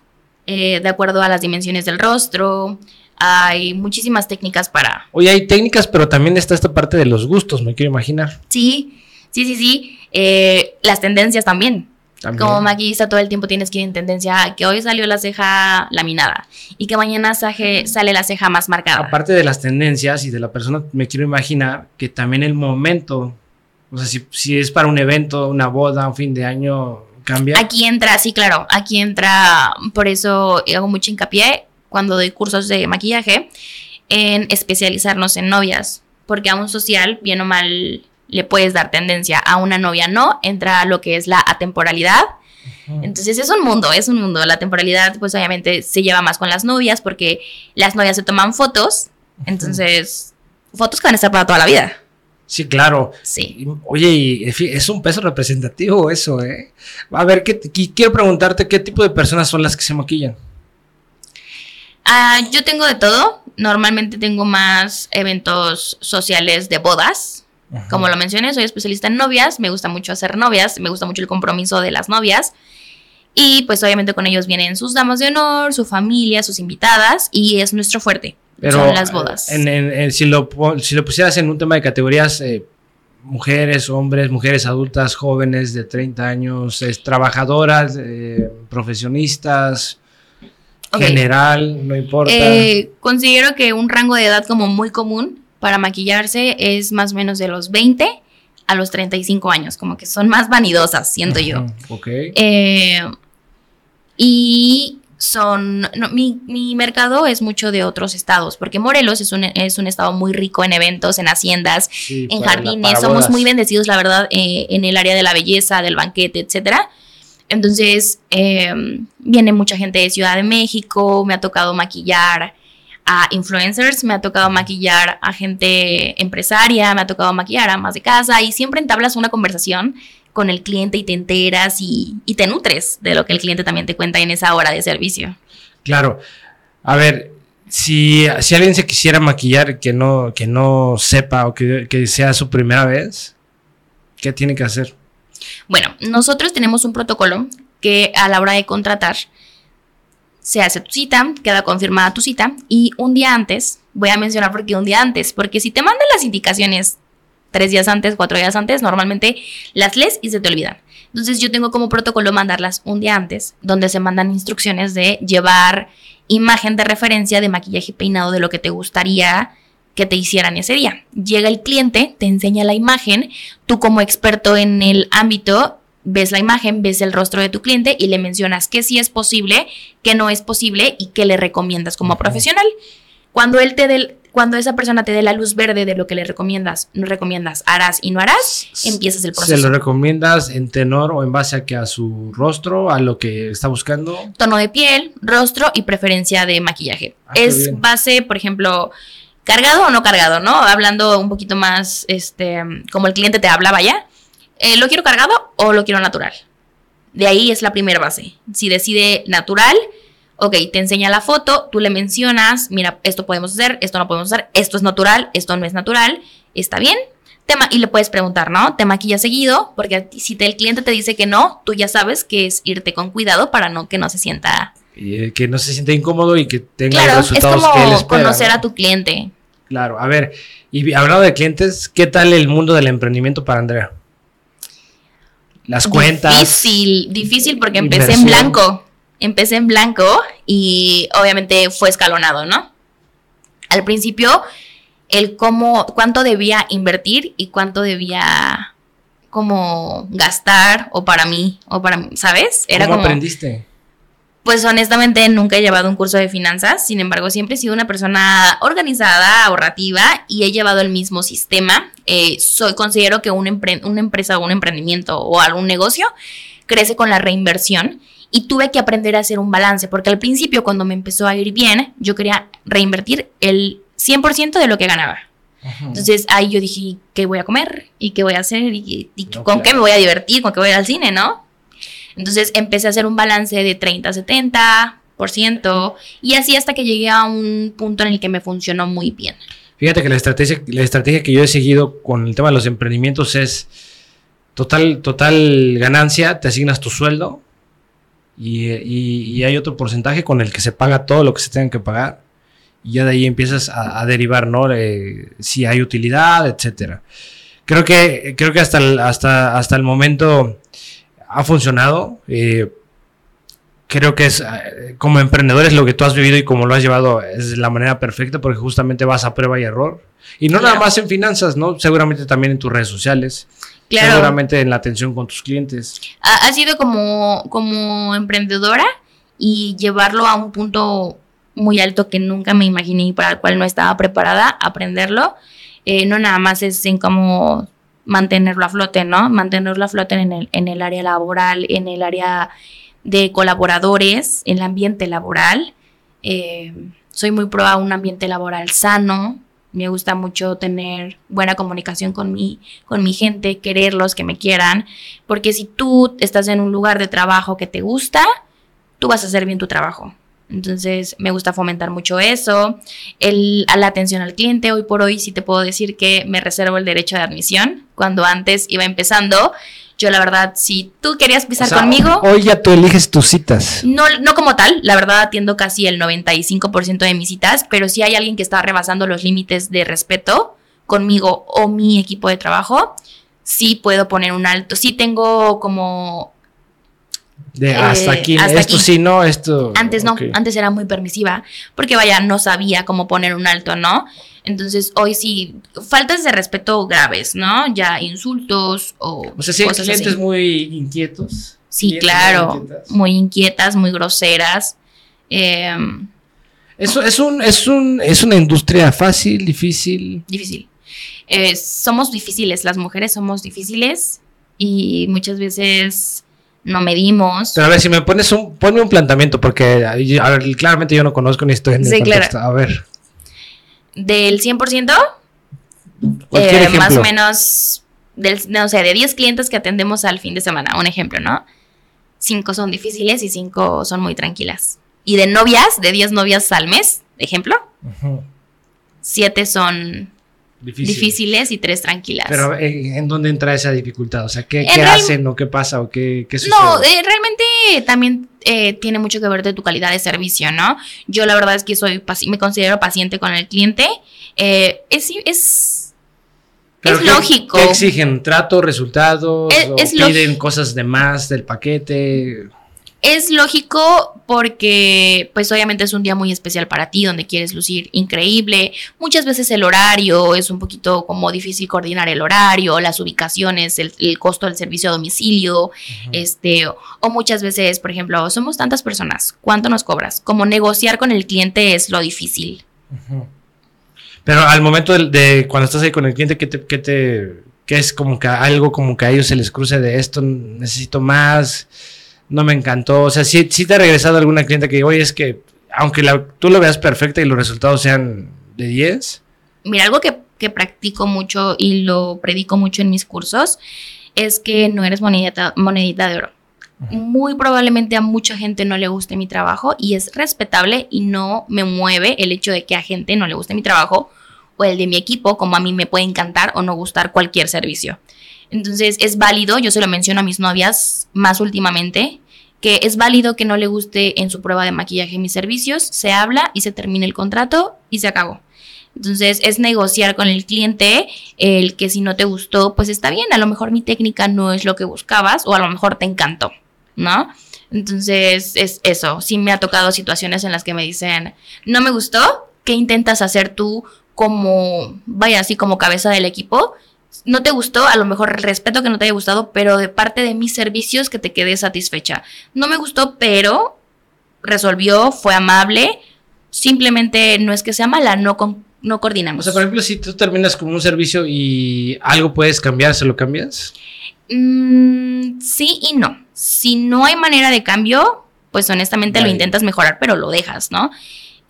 eh, de acuerdo a las dimensiones del rostro, hay muchísimas técnicas para... Oye, hay técnicas, pero también está esta parte de los gustos, me quiero imaginar. Sí, sí, sí, sí. Eh, las tendencias también. Como maquillista todo el tiempo tienes que ir en tendencia que hoy salió la ceja laminada y que mañana sale la ceja más marcada. Aparte de las tendencias y de la persona, me quiero imaginar que también el momento, o sea, si, si es para un evento, una boda, un fin de año, cambia. Aquí entra, sí, claro, aquí entra, por eso hago mucho hincapié cuando doy cursos de maquillaje en especializarnos en novias, porque a un social, bien o mal, le puedes dar tendencia, a una novia no, entra lo que es la atemporalidad. Entonces es un mundo, es un mundo. La temporalidad pues obviamente se lleva más con las novias porque las novias se toman fotos, entonces fotos que van a estar para toda la vida. Sí, claro. Sí. Oye, es un peso representativo eso, ¿eh? A ver, quiero preguntarte qué tipo de personas son las que se maquillan. Ah, yo tengo de todo. Normalmente tengo más eventos sociales de bodas. Como lo mencioné, soy especialista en novias. Me gusta mucho hacer novias. Me gusta mucho el compromiso de las novias. Y pues obviamente con ellos vienen sus damas de honor, su familia, sus invitadas. Y es nuestro fuerte. son las bodas. si, lo, si lo pusieras en un tema de categorías, eh, mujeres, hombres, mujeres adultas, jóvenes de 30 años, trabajadoras, eh, profesionistas, general, no importa. Eh, considero que un rango de edad como muy común para maquillarse es más o menos de los 20 a los 35 años, como que son más vanidosas, siento yo. (laughs) Ok. Eh, y son, mi, mi, mercado es mucho de otros estados, porque Morelos es un, es un estado muy rico en eventos, en haciendas, en jardines, somos muy bendecidos, la verdad, eh, en el área de la belleza, del banquete, etcétera. Entonces, em, viene mucha gente de Ciudad de México, me ha tocado maquillar a influencers, me ha tocado maquillar a gente empresaria, me ha tocado maquillar a más de casa y siempre entablas una conversación con el cliente y te enteras y, te nutres de lo que el cliente también te cuenta en esa hora de servicio. Claro. A ver, si, si alguien se quisiera maquillar que no, que no sepa o que, que sea su primera vez, ¿qué tiene que hacer? Bueno, nosotros tenemos un protocolo que a la hora de contratar se hace tu cita, queda confirmada tu cita y un día antes, voy a mencionar por qué un día antes, porque si te mandan las indicaciones tres días antes, cuatro días antes, normalmente las lees y se te olvidan. Entonces yo tengo como protocolo mandarlas un día antes, donde se mandan instrucciones de llevar imagen de referencia de maquillaje peinado de lo que te gustaría que te hicieran ese día. Llega el cliente, te enseña la imagen, tú como experto en el ámbito ves la imagen, ves el rostro de tu cliente y le mencionas que sí es posible, que no es posible y que le recomiendas como profesional. Cuando él te dé cuando esa persona te dé la luz verde de lo que le recomiendas, no recomiendas, harás y no harás, empiezas el proceso. ¿Se lo recomiendas en tenor o en base a que a su rostro, a lo que está buscando? Tono de piel, rostro y preferencia de maquillaje. Ah, es base, por ejemplo, cargado o no cargado, ¿no? Hablando un poquito más, este, como el cliente te hablaba ya. Eh, ¿Lo quiero cargado o lo quiero natural? De ahí es la primera base. Si decide natural, ok, te enseña la foto, tú le mencionas, mira, esto podemos hacer, esto no podemos hacer, esto es natural, esto no es natural, está bien. y le puedes preguntar, ¿no? ¿Te maquilla seguido? Porque si el cliente te dice que no, tú ya sabes que es irte con cuidado para no que no se sienta... Y que no se sienta incómodo y que tenga los resultados es como que él conocer a tu cliente. Claro, a ver, y hablando de clientes, ¿qué tal el mundo del emprendimiento para Andrea? Las cuentas. Difícil, difícil porque empecé en blanco. Empecé en blanco y obviamente fue escalonado, ¿no? Al principio, el cómo, cuánto debía invertir y cuánto debía como gastar o para mí o para ¿sabes? Era ¿Cómo aprendiste? Pues honestamente nunca he llevado un curso de finanzas, sin embargo siempre he sido una persona organizada, ahorrativa y he llevado el mismo sistema. Eh, soy, considero que una, una empresa o un emprendimiento o algún negocio crece con la reinversión y tuve que aprender a hacer un balance porque al principio cuando me empezó a ir bien yo quería reinvertir el 100% de lo que ganaba. Entonces ahí yo dije, ¿qué voy a comer? ¿Y qué voy a hacer? ¿Y, con qué me voy a divertir? ¿Con qué voy a ir al cine? ¿No? Entonces empecé a hacer un balance de 30 70% y así hasta que llegué a un punto en el que me funcionó muy bien. Fíjate que la estrategia, la estrategia que yo he seguido con el tema de los emprendimientos es total, total ganancia, te asignas tu sueldo y, hay otro porcentaje con el que se paga todo lo que se tenga que pagar y ya de ahí empiezas a, derivar, ¿no? si hay utilidad, etcétera. Creo que, creo que hasta hasta, hasta el momento ha funcionado. Eh, creo que es eh, como emprendedor es lo que tú has vivido y como lo has llevado es la manera perfecta porque justamente vas a prueba y error. Y no nada más en finanzas, ¿no? Seguramente también en tus redes sociales. Claro. Seguramente en la atención con tus clientes. Ha, sido como, como emprendedora y llevarlo a un punto muy alto que nunca me imaginé y para el cual no estaba preparada, aprenderlo. Eh, no nada más es en cómo mantenerlo a flote, ¿no? Mantenerlo a flote en el, en el área laboral, en el área de colaboradores, en el ambiente laboral. Eh, soy muy pro a un ambiente laboral sano. Me gusta mucho tener buena comunicación con mi, con mi gente, quererlos, que me quieran. Porque si tú estás en un lugar de trabajo que te gusta, tú vas a hacer bien tu trabajo. Entonces, me gusta fomentar mucho eso. El, la atención al cliente, hoy por hoy sí te puedo decir que me reservo el derecho de admisión. Cuando antes iba empezando, yo la verdad, si tú querías pisar conmigo... Hoy ya tú eliges tus citas. No, no como tal, la verdad atiendo casi el 95% de mis citas, pero si hay alguien que está rebasando los límites de respeto conmigo o mi equipo de trabajo, sí puedo poner un alto. Sí tengo como de hasta aquí, esto sí, no, esto. Antes no, antes era muy permisiva, porque vaya, no sabía cómo poner un alto, ¿no? Entonces hoy sí, faltas de respeto graves, ¿no? Ya insultos o. O sea, sí, hay clientes muy inquietos. Sí, claro, muy inquietas, muy groseras. Eso es un, es un, es una industria fácil, difícil. Difícil. Eh, somos difíciles, las mujeres somos difíciles y muchas veces no medimos. Pero a ver, si me pones un, ponme un planteamiento, porque claramente yo no conozco ni estoy en el contexto. A ver. Del 100%, eh, más o menos, del, no sé, de 10 clientes que atendemos al fin de semana, un ejemplo, ¿no? 5 son difíciles y 5 son muy tranquilas. Y de novias, de 10 novias al mes, ejemplo, 7 son difíciles y tres tranquilas. Pero eh, ¿en dónde entra esa dificultad? O sea, ¿qué, hacen o qué pasa o qué, sucede? No, eh, realmente también eh, tiene mucho que ver de tu calidad de servicio, ¿no? Yo la verdad es que soy me considero paciente con el cliente. es, es, es lógico. ¿Qué exigen? ¿Trato, resultados? Es, o piden cosas de más del paquete? Es lógico porque pues obviamente es un día muy especial para ti donde quieres lucir increíble. Muchas veces el horario es un poquito como difícil coordinar el horario, las ubicaciones, el, costo del servicio a domicilio, este, o, muchas veces, por ejemplo, somos tantas personas, ¿cuánto nos cobras? Como negociar con el cliente es lo difícil. Pero al momento de, cuando estás ahí con el cliente, ¿qué te, qué te, qué es como que algo como que a ellos se les cruce de esto, necesito más? No me encantó. O sea, sí, te ha regresado alguna cliente que, oye, es que aunque tú lo veas perfecta y los resultados sean de 10. Mira, algo que, practico mucho y lo predico mucho en mis cursos es que no eres monedita, monedita de oro. Muy probablemente a mucha gente no le guste mi trabajo y es respetable y no me mueve el hecho de que a gente no le guste mi trabajo o el de mi equipo, como a mí me puede encantar o no gustar cualquier servicio. Entonces es válido, yo se lo menciono a mis novias más últimamente, que es válido que no le guste en su prueba de maquillaje mis servicios, se habla y se termina el contrato y se acabó. Entonces es negociar con el cliente el que si no te gustó, pues está bien, a lo mejor mi técnica no es lo que buscabas o a lo mejor te encantó, ¿no? Entonces es eso, sí me ha tocado situaciones en las que me dicen, no me gustó, ¿qué intentas hacer tú como, vaya así como cabeza del equipo? No te gustó, a lo mejor respeto que no te haya gustado, pero de parte de mis servicios que te quede satisfecha. No me gustó, pero resolvió, fue amable, simplemente no es que sea mala, no, no coordinamos. O sea, por ejemplo, si tú terminas con un servicio y algo puedes cambiar, ¿se lo cambias? Mm, sí y no. Si no hay manera de cambio, pues honestamente lo intentas mejorar, pero lo dejas, ¿no?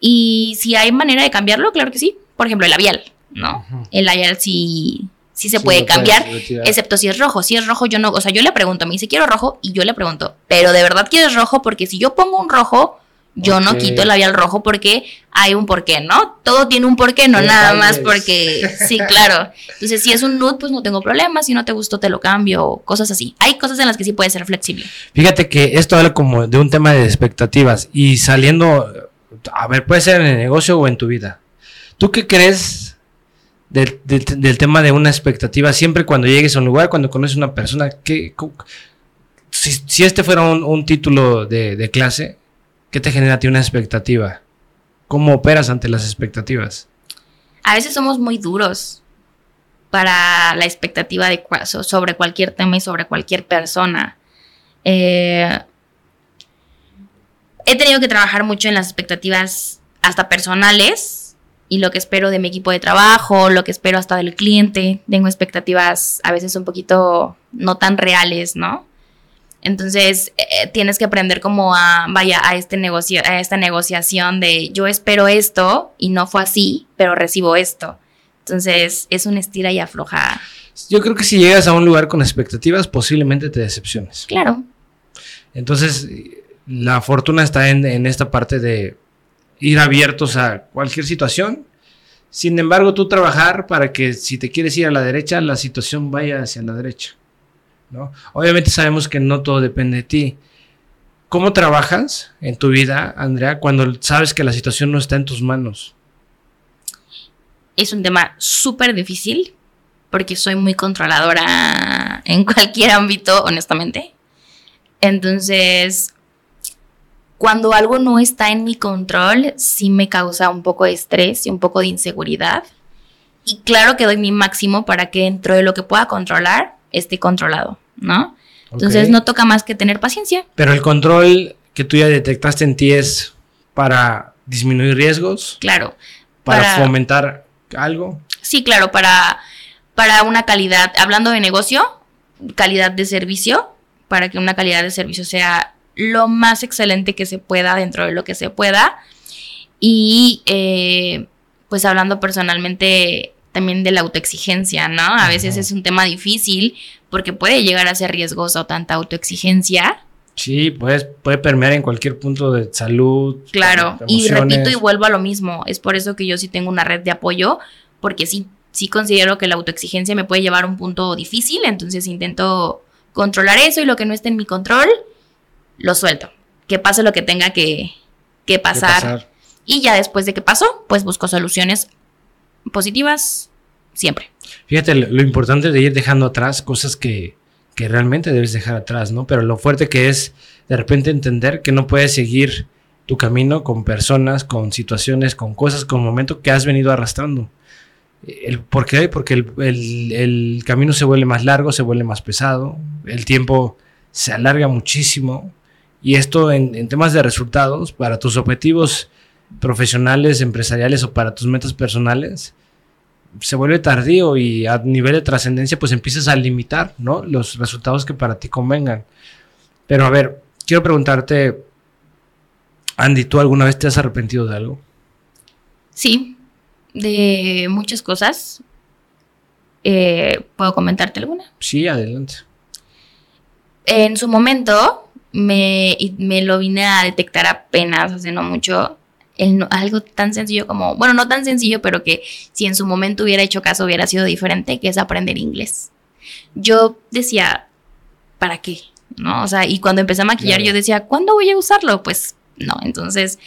Y si hay manera de cambiarlo, claro que sí. Por ejemplo, el labial, ¿no? El labial sí sí se puede cambiar, excepto si es rojo. Si es rojo, yo no, o sea, yo le pregunto, me dice, quiero rojo, y yo le pregunto, pero de verdad quieres rojo, porque si yo pongo un rojo, yo no quito el labial rojo porque hay un porqué, ¿no? Todo tiene un porqué, no nada más porque, (laughs) sí, claro. Entonces, si es un nude, pues no tengo problema, si no te gustó, te lo cambio, cosas así. Hay cosas en las que sí puede ser flexible. Fíjate que esto habla como de un tema de expectativas y saliendo, a ver, puede ser en el negocio o en tu vida. ¿Tú qué crees del, tema de una expectativa. Siempre cuando llegues a un lugar, cuando conoces a una persona, que si, este fuera un, título de, clase, ¿qué te genera a ti una expectativa? ¿Cómo operas ante las expectativas? A veces somos muy duros para la expectativa de sobre cualquier tema y sobre cualquier persona. Eh, he tenido que trabajar mucho en las expectativas hasta personales y lo que espero de mi equipo de trabajo, lo que espero hasta del cliente. Tengo expectativas a veces un poquito no tan reales, ¿no? Entonces eh, tienes que aprender como a, vaya, a, este negocio, a esta negociación de yo espero esto y no fue así, pero recibo esto. Entonces es un estira y afloja. Yo creo que si llegas a un lugar con expectativas, posiblemente te decepciones. Claro. Entonces, la fortuna está en, en esta parte de ir abiertos a cualquier situación. Sin embargo, tú trabajar para que si te quieres ir a la derecha, la situación vaya hacia la derecha. ¿no? Obviamente sabemos que no todo depende de ti. ¿Cómo trabajas en tu vida, Andrea, cuando sabes que la situación no está en tus manos? Es un tema súper difícil porque soy muy controladora en cualquier ámbito, honestamente. Entonces, cuando algo no está en mi control, sí me causa un poco de estrés y un poco de inseguridad. Y claro que doy mi máximo para que dentro de lo que pueda controlar esté controlado, ¿no? Entonces no toca más que tener paciencia. Pero el control que tú ya detectaste en ti es para disminuir riesgos. Claro. Para, fomentar algo. Sí, claro, para, para una calidad, hablando de negocio, calidad de servicio, para que una calidad de servicio sea lo más excelente que se pueda dentro de lo que se pueda. Y eh, pues hablando personalmente también de la autoexigencia, ¿no? A veces es un tema difícil porque puede llegar a ser riesgoso tanta autoexigencia. Sí, pues, puede permear en cualquier punto de salud. Claro, y repito y vuelvo a lo mismo. Es por eso que yo sí tengo una red de apoyo, porque sí, sí considero que la autoexigencia me puede llevar a un punto difícil, entonces intento controlar eso y lo que no esté en mi control, lo suelto. Que pase lo que tenga que, pasar. Y ya después de que pasó, pues busco soluciones positivas siempre. Fíjate, lo, importante de ir dejando atrás cosas que, que realmente debes dejar atrás, ¿no? Pero lo fuerte que es de repente entender que no puedes seguir tu camino con personas, con situaciones, con cosas, con momentos que has venido arrastrando. El, ¿Por qué? Porque el, el, camino se vuelve más largo, se vuelve más pesado, el tiempo se alarga muchísimo y esto en, temas de resultados, para tus objetivos profesionales, empresariales o para tus metas personales, se vuelve tardío y a nivel de trascendencia pues empiezas a limitar, ¿no? Los resultados que para ti convengan. Pero a ver, quiero preguntarte, Andy, ¿tú alguna vez te has arrepentido de algo? Sí, de muchas cosas. Eh, ¿Puedo comentarte alguna? Sí, adelante. En su momento, me, me lo vine a detectar apenas hace no mucho. El, algo tan sencillo como, bueno, no tan sencillo, pero que si en su momento hubiera hecho caso hubiera sido diferente, que es aprender inglés. Yo decía, ¿para qué? ¿No? O sea, y cuando empecé a maquillar yo decía, ¿cuándo voy a usarlo? Pues no, entonces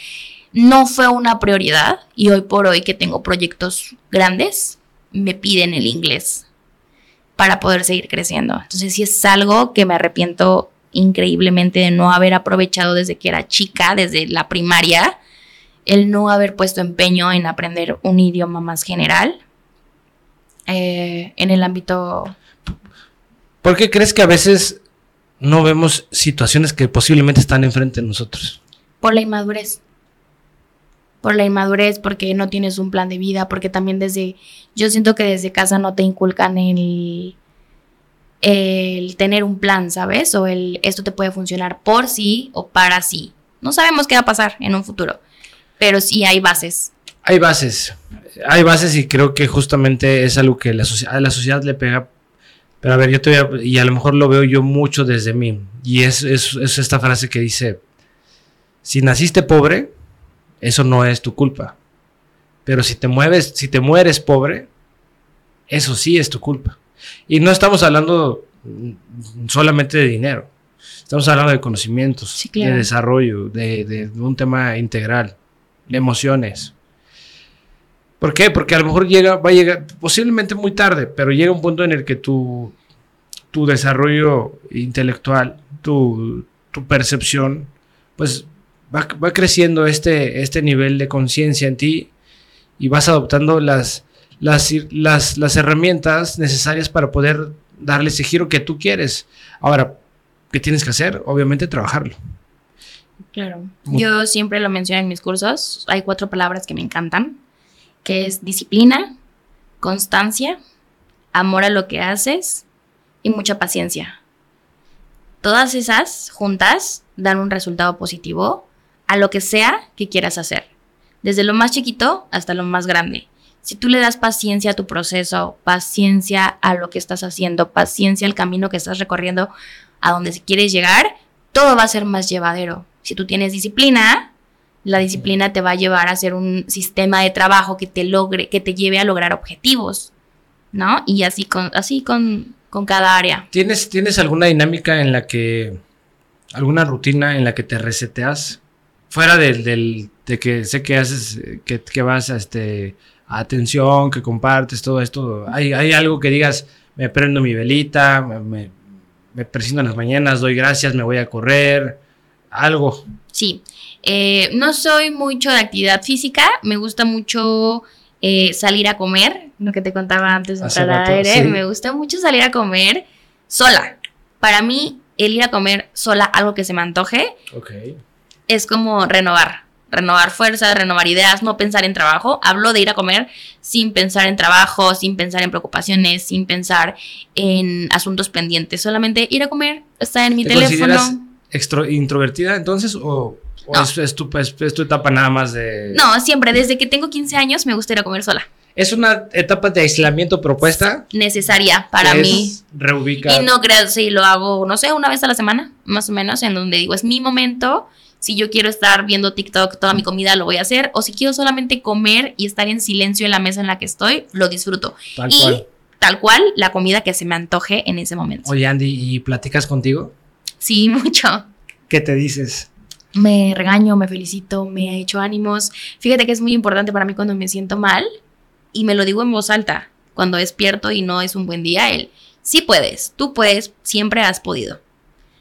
no fue una prioridad y hoy por hoy que tengo proyectos grandes, me piden el inglés para poder seguir creciendo. Entonces sí es algo que me arrepiento increíblemente de no haber aprovechado desde que era chica, desde la primaria, el no haber puesto empeño en aprender un idioma más general eh, en el ámbito... ¿Por qué crees que a veces no vemos situaciones que posiblemente están enfrente de nosotros? Por la inmadurez. Por la inmadurez, porque no tienes un plan de vida, porque también desde, yo siento que desde casa no te inculcan el, el tener un plan, ¿sabes? O el esto te puede funcionar por sí o para sí. No sabemos qué va a pasar en un futuro, pero sí hay bases. Hay bases, hay bases y creo que justamente es algo que la a la sociedad le pega. Pero a ver, yo te voy a, y a lo mejor lo veo yo mucho desde mí. Y es, es, es esta frase que dice, si naciste pobre, eso no es tu culpa. Pero si te mueves, si te mueres pobre, eso sí es tu culpa. Y no estamos hablando solamente de dinero. Estamos hablando de conocimientos, de desarrollo, de, un tema integral, de emociones. ¿Por qué? Porque a lo mejor llega, va a llegar, posiblemente muy tarde, pero llega un punto en el que tu, tu desarrollo intelectual, tu, percepción, pues va, va, creciendo este, este nivel de conciencia en ti y vas adoptando las, las, las, herramientas necesarias para poder darle ese giro que tú quieres. Ahora, ¿qué tienes que hacer? Obviamente trabajarlo. Claro. Yo siempre lo menciono en mis cursos. Hay cuatro palabras que me encantan, que es disciplina, constancia, amor a lo que haces y mucha paciencia. Todas esas juntas dan un resultado positivo a lo que sea que quieras hacer, desde lo más chiquito hasta lo más grande. Si tú le das paciencia a tu proceso, paciencia a lo que estás haciendo, paciencia al camino que estás recorriendo, a donde quieres llegar, todo va a ser más llevadero. Si tú tienes disciplina, la disciplina te va a llevar a hacer un sistema de trabajo que te logre, que te lleve a lograr objetivos, ¿no? Y así con, así con, con cada área. ¿Tienes, ¿Tienes alguna dinámica en la que, alguna rutina en la que te reseteas? Fuera del, del de que sé que haces, que, que vas a, este, atención, que compartes todo esto. ¿Hay, ¿Hay algo que digas, me prendo mi velita, me, me, presento en las mañanas, doy gracias, me voy a correr? Algo. Sí, eh, no soy mucho de actividad física, me gusta mucho eh, salir a comer, lo que te contaba antes de entrar al aire, sí. me gusta mucho salir a comer sola. Para mí, el ir a comer sola, algo que se me antoje, es como renovar, renovar fuerzas, renovar ideas, no pensar en trabajo. Hablo de ir a comer sin pensar en trabajo, sin pensar en preocupaciones, sin pensar en asuntos pendientes, solamente ir a comer, estar en mi ¿Te teléfono. extro- introvertida entonces o, o No. es, es tu, es- es tu etapa nada más de... No, siempre, desde que tengo 15 años me gusta ir a comer sola. Es una etapa de aislamiento propuesta. Necesaria para mí. es Reubicar. Y no creas si lo hago, no sé, una vez a la semana, más o menos, en donde digo, es mi momento. Si yo quiero estar viendo TikTok toda mi comida, lo voy a hacer. O si quiero solamente comer y estar en silencio en la mesa en la que estoy, lo disfruto. Tal y cual. tal cual, la comida que se me antoje en ese momento. Oye, Andy, ¿y platicas contigo? Sí, (laughs) mucho. ¿Qué te dices? Me regaño, me felicito, me echo ánimos. Fíjate que es muy importante para mí cuando me siento mal y me lo digo en voz alta. Cuando despierto y no es un buen día, el sí puedes, tú puedes, siempre has podido.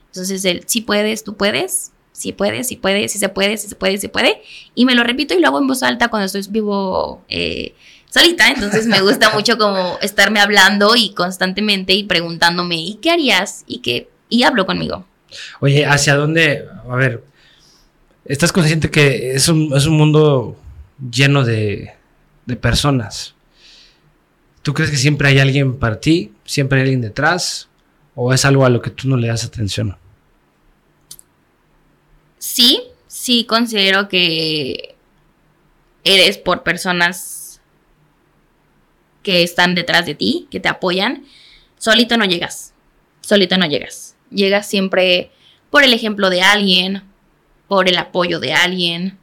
Entonces el sí puedes, tú puedes, sí puedes, sí puedes, sí se puede, sí se puede, se puede. Y me lo repito y lo hago en voz alta cuando estoy vivo eh, solita. Entonces me gusta (laughs) mucho como estarme hablando y constantemente y preguntándome, ¿y qué harías? Y que y hablo conmigo. Oye, ¿hacia dónde? A ver, ¿estás consciente que es un, es un mundo lleno de, de personas? ¿Tú crees que siempre hay alguien para ti? ¿Siempre hay alguien detrás? ¿O es algo a lo que tú no le das atención? Sí, sí considero que eres por personas que están detrás de ti, que te apoyan. Solito no llegas, solito no llegas. Llegas siempre por el ejemplo de alguien, por el apoyo de alguien.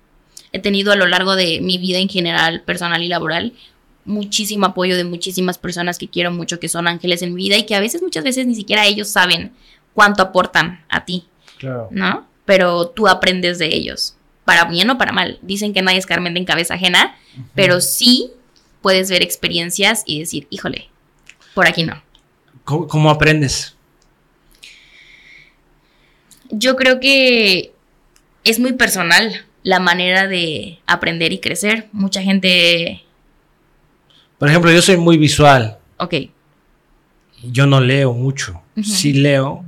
He tenido a lo largo de mi vida en general, personal y laboral, muchísimo apoyo de muchísimas personas que quiero mucho, que son ángeles en mi vida y que a veces, muchas veces ni siquiera ellos saben cuánto aportan a ti. Claro. ¿no? Pero tú aprendes de ellos, para bien o para mal. Dicen que nadie es Carmen en cabeza ajena, pero sí puedes ver experiencias y decir, híjole, por aquí no. ¿Cómo, cómo aprendes? Yo creo que es muy personal la manera de aprender y crecer. Mucha gente, Por ejemplo, yo soy muy visual. ok, Yo no leo mucho. Sí leo,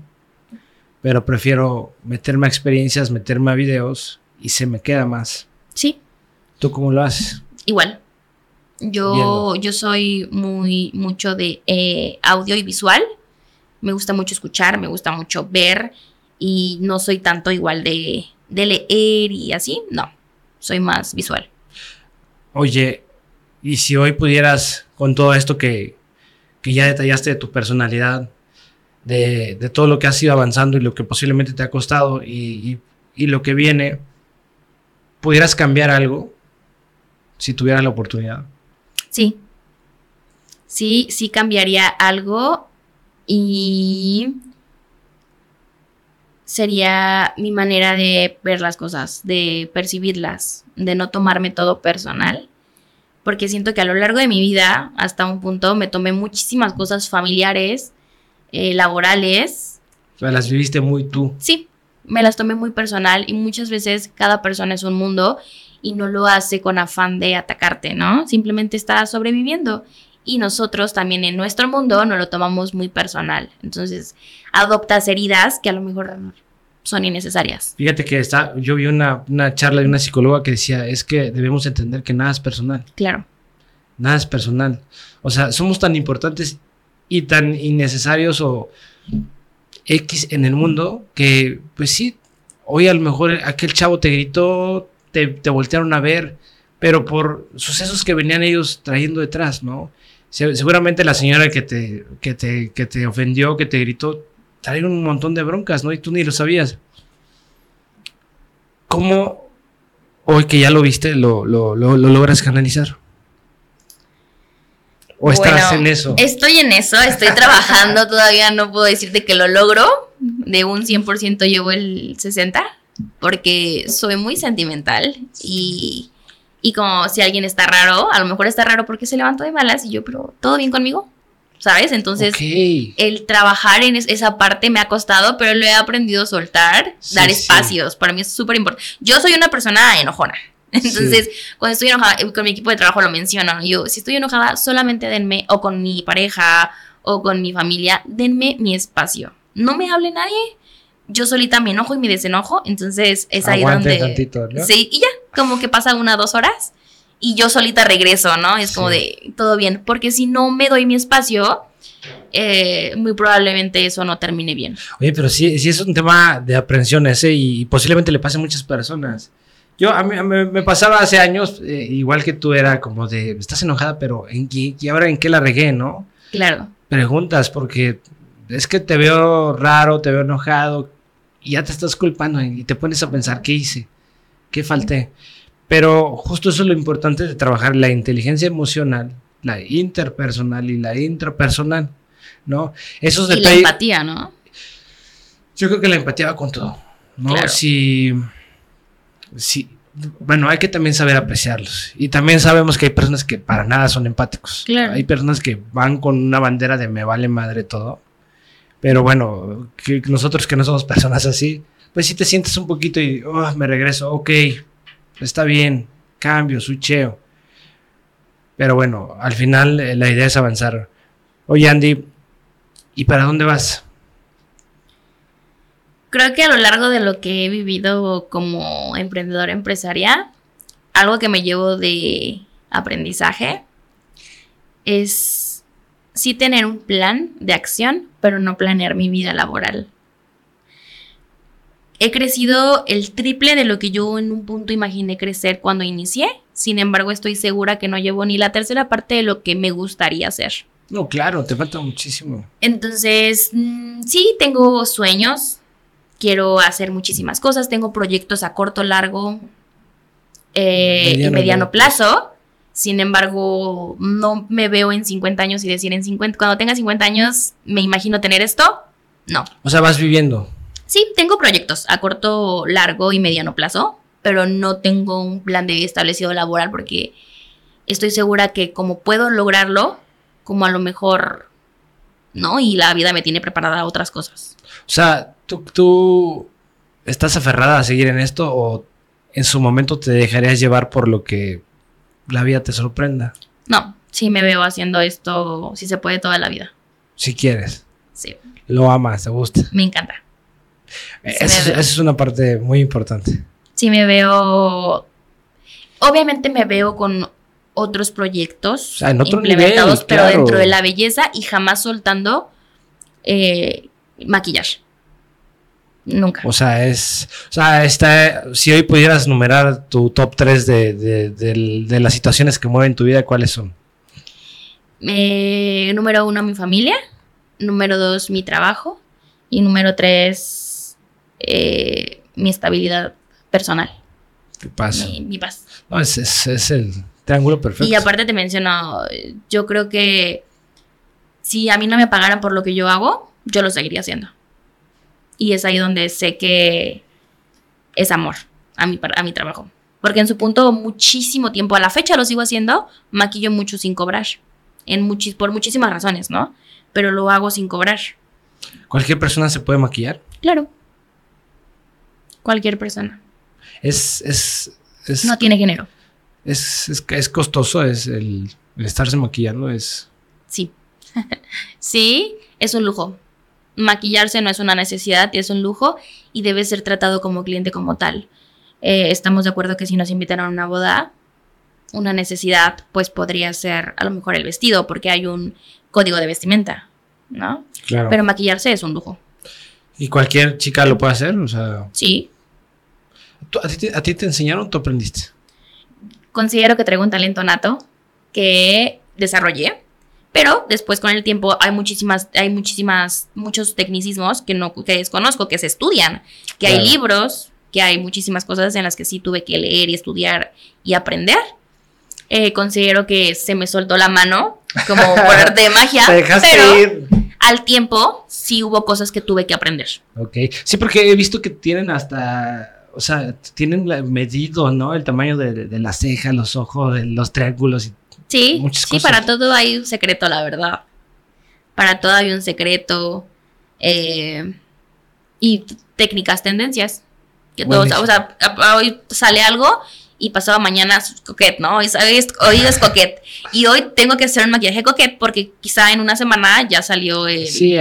pero prefiero meterme a experiencias, meterme a videos y se me queda más. sí, ¿Tú cómo lo haces? igual. Yo, Viendo. yo soy muy mucho de eh, audio y visual. Me gusta mucho escuchar, me gusta mucho ver y no soy tanto igual de, de leer y así. No, soy más visual. Oye, y si hoy pudieras, con todo esto que, que ya detallaste de tu personalidad, de, de todo lo que has ido avanzando y lo que posiblemente te ha costado y, y- y lo que viene, ¿pudieras cambiar algo si tuvieras la oportunidad? Sí. Sí, sí cambiaría algo y sería mi manera de ver las cosas, de percibirlas, de no tomarme todo personal. Porque siento que a lo largo de mi vida, hasta un punto, me tomé muchísimas cosas familiares, eh, laborales. O sea, las viviste muy tú. Sí, me las tomé muy personal y muchas veces cada persona es un mundo y no lo hace con afán de atacarte, ¿no? Simplemente está sobreviviendo y nosotros también en nuestro mundo no lo tomamos muy personal. Entonces, adoptas heridas que a lo mejor son innecesarias. Fíjate que está, yo vi una, una charla de una psicóloga que decía, es que debemos entender que nada es personal. Claro. Nada es personal. O sea, somos tan importantes y tan innecesarios o X en el mundo que, pues sí, hoy a lo mejor aquel chavo te gritó, te, te voltearon a ver, pero por sucesos que venían ellos trayendo detrás, ¿no? Se- seguramente la señora que te, que, te, que te ofendió, que te gritó, trae un montón de broncas, ¿no? Y tú ni lo sabías. ¿cómo hoy que ya lo viste lo, lo, lo, lo logras canalizar? ¿O estás en eso? Estoy en eso, estoy trabajando, todavía no puedo decirte que lo logro. De un 100% llevo el 60%, porque soy muy sentimental y, y como si alguien está raro, a lo mejor está raro porque se levantó de malas y yo, pero ¿todo bien conmigo? ¿Sabes? Entonces, el trabajar en esa parte me ha costado, pero lo he aprendido a soltar, dar espacios. Para mí es súper importante. Yo soy una persona enojona. (laughs) Entonces, cuando estoy enojada, eh, con mi equipo de trabajo lo menciono. Yo, si estoy enojada, solamente denme, o con mi pareja, o con mi familia, denme mi espacio. No me hable nadie. Yo solita me enojo y me desenojo. Entonces, es ahí donde. Sí, y ya, como que pasa una dos horas y yo solita regreso, ¿no? Es como de todo bien, porque si no me doy mi espacio, eh, muy probablemente eso no termine bien. Oye, pero sí, sí es un tema de aprensión ese y, posiblemente le pase a muchas personas. Yo, a mí, me pasaba hace años, eh, igual que tú, era como de, estás enojada, pero ¿en qué, ¿y ahora en qué la regué, no? Claro. Preguntas, porque es que te veo raro, te veo enojado, y ya te estás culpando y te pones a pensar, ¿qué hice? ¿Qué falté? Pero justo eso es lo importante de trabajar la inteligencia emocional, la interpersonal y la intrapersonal, ¿no? Esos y la empatía, ¿no? Yo creo que la empatía va con todo, ¿no? Si, bueno, hay que también saber apreciarlos. Y también sabemos que hay personas que para nada son empáticos. Claro. Hay personas que van con una bandera de me vale madre todo. Pero bueno, que nosotros que no somos personas así, pues si te sientes un poquito y oh, me regreso, ok, está bien, cambio, switcheo. Pero bueno, al final eh, la idea es avanzar. Oye, Andy, ¿y para dónde vas? Creo que a lo largo de lo que he vivido como emprendedora empresaria, algo que me llevo de aprendizaje es sí tener un plan de acción, pero no planear mi vida laboral He crecido el triple de lo que yo en un punto imaginé crecer cuando inicié. Sin embargo, estoy segura que no llevo ni la tercera parte de lo que me gustaría hacer. No, claro, te falta muchísimo. Entonces, mm, sí, tengo sueños. Quiero hacer muchísimas cosas. Tengo proyectos a corto, largo eh, y mediano plazo. Sin embargo, no me veo en 50 años y decir en 50, cuando tenga 50 años, me imagino tener esto. No. O sea, vas viviendo. Sí, tengo proyectos a corto, largo y mediano plazo, pero no tengo un plan de establecido laboral porque estoy segura que como puedo lograrlo, como a lo mejor, ¿no? Y la vida me tiene preparada a otras cosas. O sea, ¿tú, tú estás aferrada a seguir en esto o en su momento te dejarías llevar por lo que la vida te sorprenda? No, sí me veo haciendo esto, si se puede, toda la vida. Si quieres. Sí. Lo amas, te gusta. Me encanta. Esa es una parte muy importante. Sí, me veo. Obviamente me veo con otros proyectos en otro implementados, pero dentro de la belleza y jamás soltando eh, maquillaje. Nunca. O sea, es. O sea, está, si hoy pudieras numerar tu top 3 de, las situaciones que mueven tu vida, ¿cuáles son? Eh, número uno, mi familia. Número dos, mi trabajo. Y número tres, eh, mi estabilidad personal. ¿Qué pasa? Mi, paz. No, es, es, el triángulo perfecto. Y aparte te menciono, yo creo que si a mí no me pagaran por lo que yo hago, yo lo seguiría haciendo. Y es ahí donde sé que es amor a mi, a mi trabajo. Porque en su punto, muchísimo tiempo, a la fecha lo sigo haciendo, maquillo mucho sin cobrar. En por muchísimas razones, ¿no? Pero lo hago sin cobrar. ¿Cualquier persona se puede maquillar? Claro. Cualquier persona. Es, es, no tiene género. Es, es, costoso, es el, estarse maquillando, es... Sí. (laughs) sí, es un lujo. Maquillarse no es una necesidad, es un lujo y debe ser tratado como cliente como tal. Eh, estamos de acuerdo que si nos invitaron a una boda, una necesidad, pues podría ser a lo mejor el vestido, porque hay un código de vestimenta, ¿no? Claro. Pero maquillarse es un lujo. ¿Y cualquier chica lo puede hacer? O sea, sí. a, ti, te enseñaron o tú aprendiste? Considero que traigo un talento nato que desarrollé, pero después con el tiempo hay muchísimas, hay muchísimas, muchos tecnicismos que no que desconozco, que se estudian, que hay libros que hay muchísimas cosas en las que sí tuve que leer y estudiar y aprender. Eh, considero que se me soltó la mano, como (laughs) por arte de magia, pero al tiempo sí hubo cosas que tuve que aprender. Ok, sí, porque he visto que tienen hasta, o sea, tienen medido, ¿no? El tamaño de, de la ceja, los ojos, de los triángulos. Y sí, sí, para todo hay un secreto, la verdad. Para todo hay un secreto. Eh, y técnicas, tendencias. Que todos, o sea, hoy sale algo y pasado mañana es coquet, ¿no? Hoy es, hoy es coquet. Y hoy tengo que hacer un maquillaje coquet porque quizá en una semana ya salió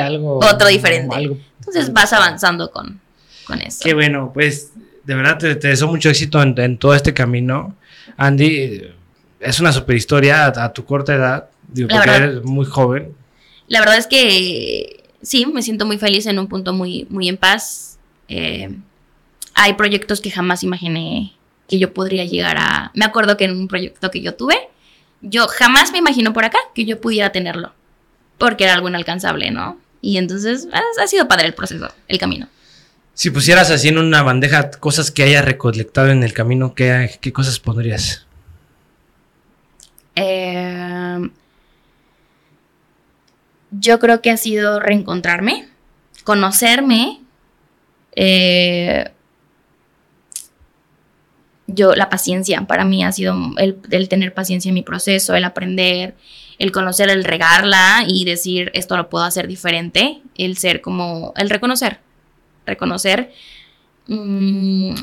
algo, otro diferente. Entonces vas avanzando con, con eso. Qué bueno, pues de verdad te, deseo mucho éxito en, todo este camino. Andy, es una super historia a, tu corta edad, digo, porque eres muy joven. La verdad es que sí, me siento muy feliz en un punto muy, muy en paz. Eh, hay proyectos que jamás imaginé que yo podría llegar a... Me acuerdo que en un proyecto que yo tuve, yo jamás me imagino por acá que yo pudiera tenerlo, porque era algo inalcanzable, ¿no? Y entonces ha, sido padre el proceso, el camino. Si pusieras así en una bandeja cosas que hayas recolectado en el camino, ¿qué, qué cosas pondrías? Eh, yo creo que ha sido reencontrarme, conocerme, eh, yo, la paciencia para mí ha sido el, tener paciencia en mi proceso, el aprender, el conocer, el regarla y decir esto lo puedo hacer diferente, el ser como, el reconocer, reconocer. Mm,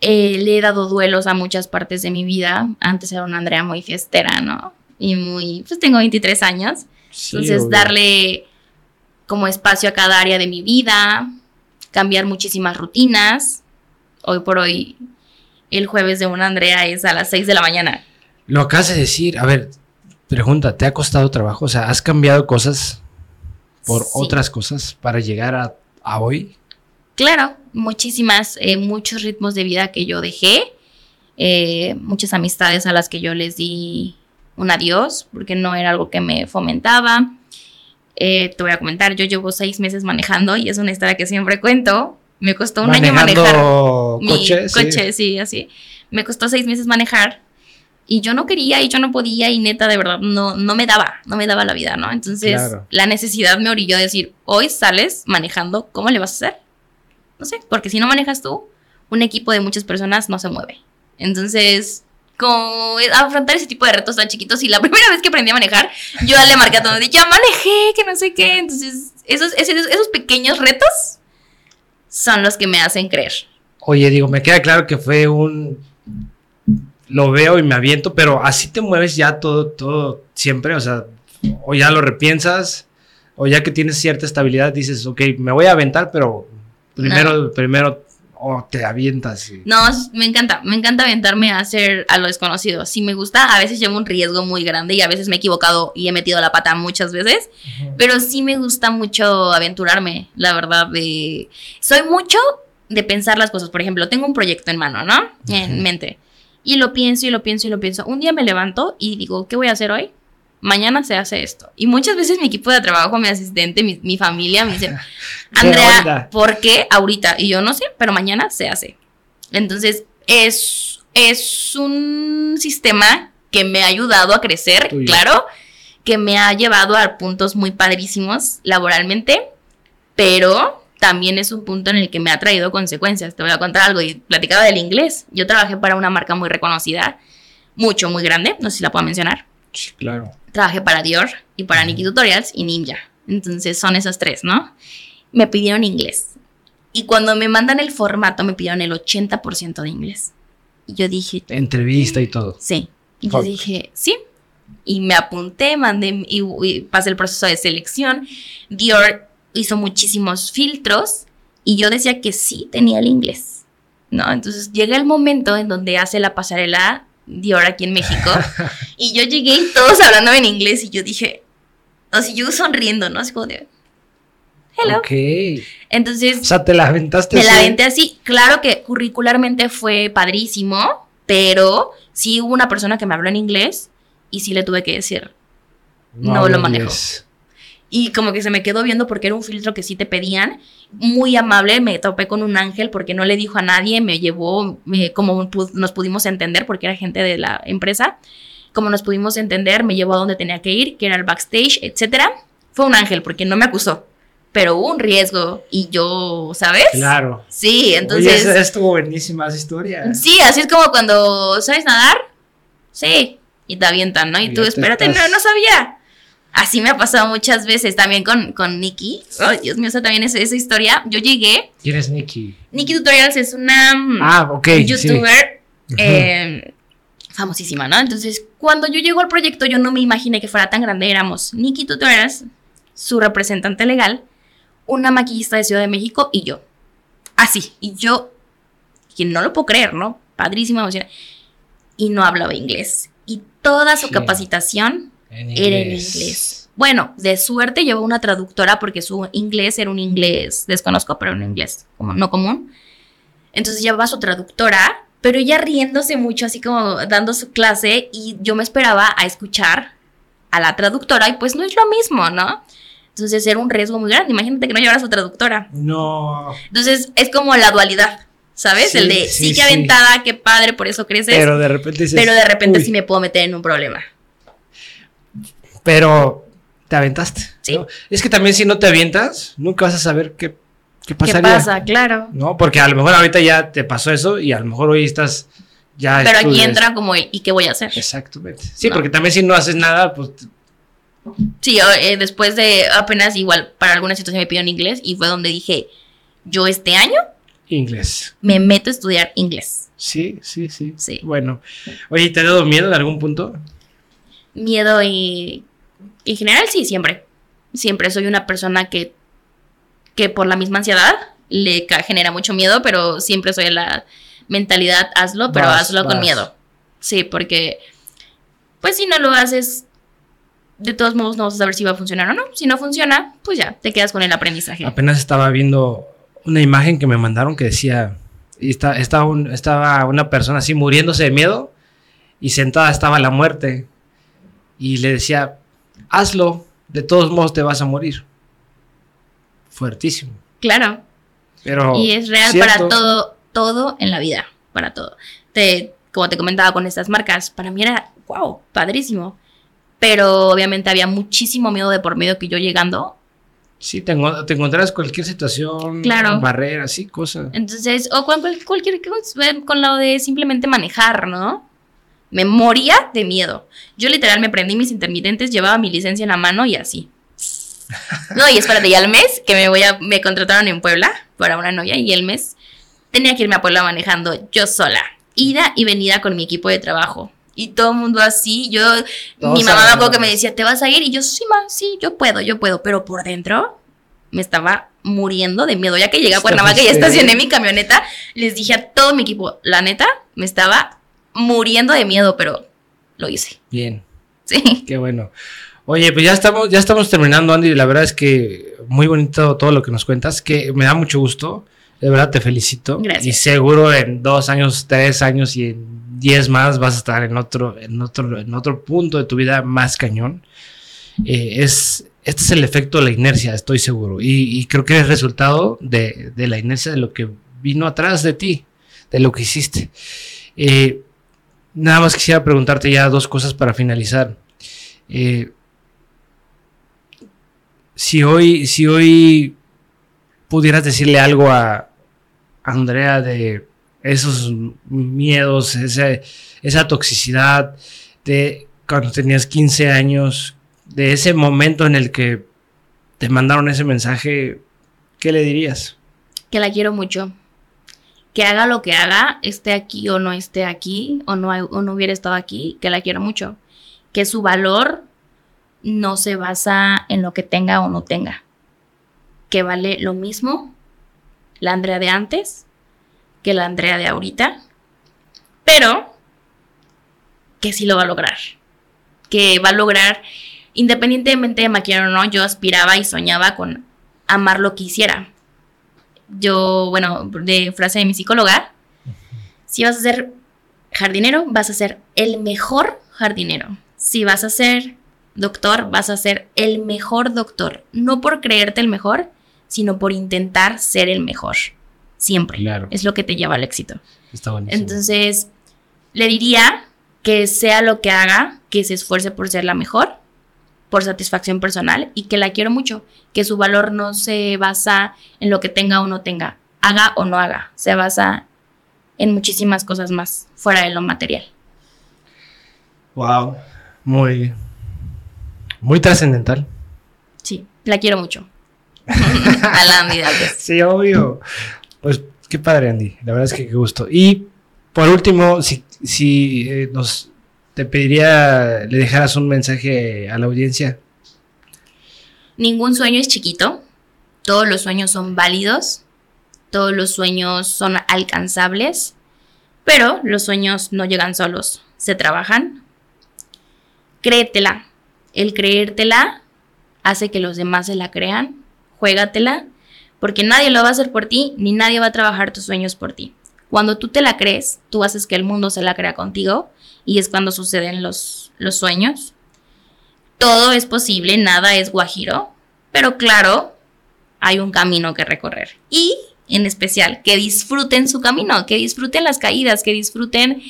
eh, le he dado duelos a muchas partes de mi vida. Antes era una Andrea muy fiestera, ¿no? Y muy, pues tengo 23 años. entonces, darle como espacio a cada área de mi vida, cambiar muchísimas rutinas. Hoy por hoy el jueves de una Andrea es a las 6 de la mañana. Lo acabas de decir, a ver, pregunta, ¿te ha costado trabajo? O sea, ¿has cambiado cosas por otras cosas para llegar a, hoy? Claro, muchísimas, eh, muchos ritmos de vida que yo dejé, eh, muchas amistades a las que yo les di un adiós, porque no era algo que me fomentaba. Eh, te voy a comentar, yo llevo seis meses manejando y es una historia que siempre cuento. Me costó un año manejar. Coche, mi coche, sí, así. Me costó seis meses manejar y yo no quería y yo no podía y neta, de verdad, no, no me daba, no me daba la vida, ¿no? Entonces, la necesidad me orilló a decir, hoy sales manejando, ¿cómo le vas a hacer? No sé, porque si no manejas tú, un equipo de muchas personas no se mueve. Entonces, como afrontar ese tipo de retos tan chiquitos y la (laughs) primera vez que aprendí a manejar, yo le marqué a todo, ya manejé, que no sé qué. Entonces, esos, esos, esos pequeños retos son los que me hacen creer. Oye, digo, me queda claro que fue un... Lo veo y me aviento, pero así te mueves ya todo, todo siempre, o sea, o ya lo repiensas, o ya que tienes cierta estabilidad dices, ok, me voy a aventar, pero primero, primero o te avientas. No, me encanta, me encanta aventarme a hacer a lo desconocido. Si me gusta, a veces llevo un riesgo muy grande y a veces me he equivocado y he metido la pata muchas veces, pero sí me gusta mucho aventurarme, la verdad. De... Soy mucho de pensar las cosas. Por ejemplo, tengo un proyecto en mano, ¿no? En mente. Y lo pienso y lo pienso y lo pienso. Un día me levanto y digo, ¿qué voy a hacer hoy? Mañana se hace esto. Y muchas veces mi equipo de trabajo, mi asistente, mi, familia me dice, (laughs) Andrea, ¿por qué ahorita? Y yo no sé, pero mañana se hace. Entonces, es, es un sistema que me ha ayudado a crecer, claro, que me ha llevado a puntos muy padrísimos laboralmente, pero también es un punto en el que me ha traído consecuencias. Te voy a contar algo y platicaba del inglés. Yo trabajé para una marca muy reconocida, mucho, muy grande, no sé si la puedo mencionar. Sí, claro trabajé para Dior y para Nikki Tutorials y Ninja. Entonces son esas tres, ¿no? Me pidieron inglés. Y cuando me mandan el formato, me pidieron el 80% de inglés. Y yo dije... Entrevista y todo. Sí. Y yo dije, sí. Y me apunté, mandé y, pasé el proceso de selección. Dior hizo muchísimos filtros y yo decía que sí tenía el inglés. ¿no? Entonces llega el momento en donde hace la pasarela Dior aquí en México. (laughs) y yo llegué y todos hablando en inglés y yo dije, o sea, yo sonriendo, ¿no? Así como de, hello. Ok. Entonces. O sea, te la aventaste Me la aventé así. Claro que curricularmente fue padrísimo, pero sí hubo una persona que me habló en inglés y sí le tuve que decir, no, lo manejo. Y como que se me quedó viendo porque era un filtro que sí te pedían. Muy amable, me topé con un ángel porque no le dijo a nadie, me llevó, me, como nos pudimos entender, porque era gente de la empresa, como nos pudimos entender, me llevó a donde tenía que ir, que era el backstage, etcétera. Fue un ángel porque no me acusó pero hubo un riesgo y yo, ¿sabes? Claro. Sí, entonces... Oye, estuvo buenísima esa historia. Sí, así es como cuando, ¿sabes nadar? Sí, y te avientan, ¿no? Y, tú, espérate, no, no sabía. Así me ha pasado muchas veces también con, con Nikki. Ay, Dios mío, esa también es esa historia. Yo llegué. ¿Quién es Nikki? Nikki Tutorials es una mm, ah, okay, youtuber eh, famosísima, ¿no? Entonces, cuando yo llego al proyecto, yo no me imaginé que fuera tan grande. Éramos Nikki Tutorials, su representante legal, una maquillista de Ciudad de México y yo. Así. Y yo, quien no lo puedo creer, ¿no? Padrísima emoción. Y no hablaba inglés. Y toda su capacitación era en inglés. Bueno, de suerte llevó una traductora porque su inglés era un inglés, desconozco, pero un inglés como no común. Entonces llevaba su traductora, pero ella riéndose mucho, así como dando su clase, y yo me esperaba a escuchar a la traductora, y pues no es lo mismo, ¿no? Entonces era un riesgo muy grande. Imagínate que no llevara su traductora. No. Entonces es como la dualidad, ¿sabes? El de sí, qué aventada, qué padre, por eso creces. Pero de repente Pero de repente sí me puedo meter en un problema. Pero te aventaste. Sí. Es que también si no te avientas, nunca vas a saber qué, qué pasaría. ¿Qué pasa? Claro. No, porque a lo mejor ahorita ya te pasó eso y a lo mejor hoy estás ya. Pero aquí entra como, ¿y qué voy a hacer? Exactamente. Sí, porque también si no haces nada, pues Sí, eh, después de apenas igual para alguna situación me pidieron inglés y fue donde dije, yo este año... Inglés. Me meto a estudiar inglés. Sí, sí, sí. Sí. Bueno, oye, ¿te ha dado miedo en algún punto? Miedo y... En general sí, siempre. Siempre soy una persona que, que por la misma ansiedad le genera mucho miedo, pero siempre soy la mentalidad, hazlo, pero hazlo con miedo. Sí, porque pues si no lo haces de todos modos no vas a saber si va a funcionar o no. Si no funciona, pues ya, te quedas con el aprendizaje. Apenas estaba viendo una imagen que me mandaron que decía, y está, estaba, estaba una persona así muriéndose de miedo y sentada estaba la muerte y le decía, hazlo, de todos modos te vas a morir. Fuertísimo. Claro. Pero y es real para todo, todo en la vida, para todo. Te, como te comentaba con estas marcas, para mí era, wow, padrísimo pero obviamente había muchísimo miedo de por medio que yo llegando. Sí, te, te encontrarás cualquier situación, claro. barreras, sí, cosas. Entonces, o con cualquier con lo de simplemente manejar, ¿no? Me moría de miedo. Yo literal me prendí mis intermitentes, llevaba mi licencia en la mano y así. No, y espérate, y al mes que me voy a, me contrataron en Puebla para una novia y el mes tenía que irme a Puebla manejando yo sola, ida y venida con mi equipo de trabajo. Y todo el mundo así, yo, mi mamá me acuerdo que me decía, ¿te vas a ir? Y yo, sí, ma, sí, yo puedo, yo puedo. Pero por dentro me estaba muriendo de miedo. Ya que llegué a Cuernavaca y estacioné mi camioneta, les dije a todo mi equipo, la neta, me estaba muriendo de miedo, pero lo hice. Bien. Sí. Qué bueno. Oye, pues ya estamos, ya estamos terminando, Andy. La verdad es que muy bonito todo lo que nos cuentas, que me da mucho gusto. De verdad te felicito. Gracias. Y seguro en dos años, tres años y en 10 más vas a estar en otro, en otro, en otro punto de tu vida más cañón. Eh, es, este es el efecto de la inercia, estoy seguro. Y, creo que es resultado de, la inercia de lo que vino atrás de ti, de lo que hiciste. Eh, nada más quisiera preguntarte ya dos cosas para finalizar. Eh, si hoy, si hoy pudieras decirle algo a Andrea de esos miedos, esa toxicidad de cuando tenías 15 años, de ese momento en el que te mandaron ese mensaje, ¿qué le dirías? Que la quiero mucho. Que haga lo que haga, esté aquí o no esté aquí, o no, o no hubiera estado aquí, que la quiero mucho. Que su valor no se basa en lo que tenga o no tenga. Que vale lo mismo la Andrea de antes que la Andrea de ahorita, pero que sí lo va a lograr. Que va a lograr, independientemente de maquillar o no, yo aspiraba y soñaba con amar lo que hiciera. Yo, bueno, de frase de mi psicóloga, si vas a ser jardinero, vas a ser el mejor jardinero. Si vas a ser doctor, vas a ser el mejor doctor. No por creerte el mejor, sino por intentar ser el mejor. Siempre. Claro. Es lo que te lleva al éxito. Está buenísimo. Entonces, le diría que sea lo que haga, que se esfuerce por ser la mejor, por satisfacción personal y que la quiero mucho, que su valor no se basa en lo que tenga o no tenga, haga o no haga, se basa en muchísimas cosas más fuera de lo material. Wow. Muy, muy trascendental. Sí, la quiero mucho. A la Dalves. Sí, obvio. Pues qué padre, Andy. La verdad es que qué gusto. Y por último, si, si eh, nos te pediría le dejaras un mensaje a la audiencia. Ningún sueño es chiquito. Todos los sueños son válidos. Todos los sueños son alcanzables. Pero los sueños no llegan solos. Se trabajan. Créetela. El creértela hace que los demás se la crean. Juégatela. Porque nadie lo va a hacer por ti, ni nadie va a trabajar tus sueños por ti. Cuando tú te la crees, tú haces que el mundo se la crea contigo y es cuando suceden los, los sueños. Todo es posible, nada es guajiro, pero claro, hay un camino que recorrer. Y en especial, que disfruten su camino, que disfruten las caídas, que disfruten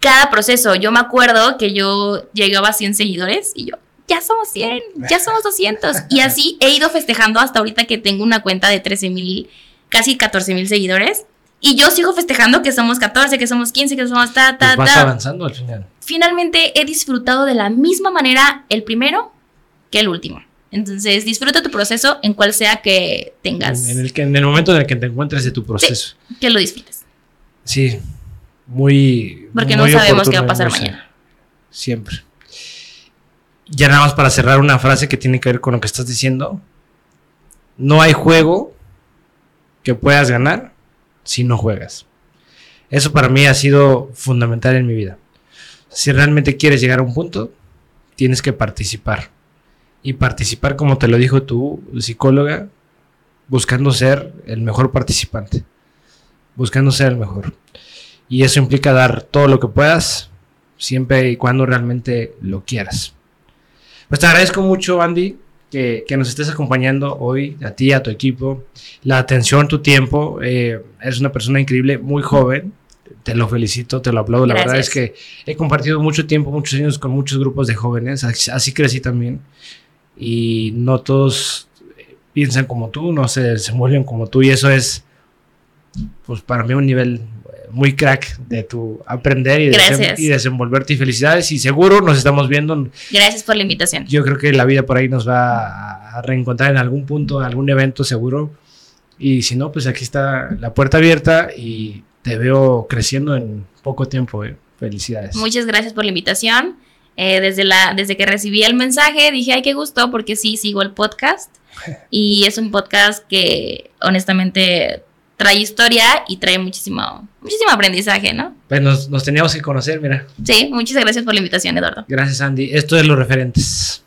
cada proceso. Yo me acuerdo que yo llegaba a 100 seguidores y yo, ya somos 100, ya somos 200. Y así he ido festejando hasta ahorita que tengo una cuenta de 13 mil, casi 14 mil seguidores. Y yo sigo festejando que somos 14, que somos 15, que somos ta, ta, Pues vas ta. avanzando al final. Finalmente he disfrutado de la misma manera el primero que el último. Entonces disfruta tu proceso en cual sea que tengas, En, en el que, en el momento en el que te encuentres de tu proceso. que lo disfrutes. Sí. Muy. Porque no sabemos qué va a pasar mañana. Siempre. Ya nada más para cerrar una frase que tiene que ver con lo que estás diciendo. No hay juego que puedas ganar si no juegas. Eso para mí ha sido fundamental en mi vida. Si realmente quieres llegar a un punto, tienes que participar. Y participar, como te lo dijo tu psicóloga, buscando ser el mejor participante. Buscando ser el mejor. Y eso implica dar todo lo que puedas, siempre y cuando realmente lo quieras. Pues te agradezco mucho, Andy, que, que nos estés acompañando hoy, a ti, a tu equipo, la atención, tu tiempo. Eh, eres una persona increíble, muy joven. Te lo felicito, te lo aplaudo. La verdad es Gracias. que he compartido mucho tiempo, muchos años con muchos grupos de jóvenes, así, así crecí también. Y no todos piensan como tú, no se desenvuelven como tú, y eso es, pues para mí, un nivel muy crack de tu aprender y, desem- y desenvolverte. Y felicidades, y seguro nos estamos viendo. Gracias por la invitación. Yo creo que la vida por ahí nos va a- a reencontrar en algún punto, en algún evento seguro. Y si no, pues aquí está la puerta abierta y te veo creciendo en poco tiempo. eh. Felicidades. Muchas gracias por la invitación. Eh, desde, la, desde que recibí el mensaje dije, ay, qué gusto, porque sí, sigo el podcast. (laughs) Y es un podcast que honestamente trae historia y trae muchísimo, muchísimo aprendizaje, ¿no? Pues nos, nos teníamos que conocer, mira. Sí, muchas gracias por la invitación, Eduardo. Gracias, Andy. Esto es Los Referentes.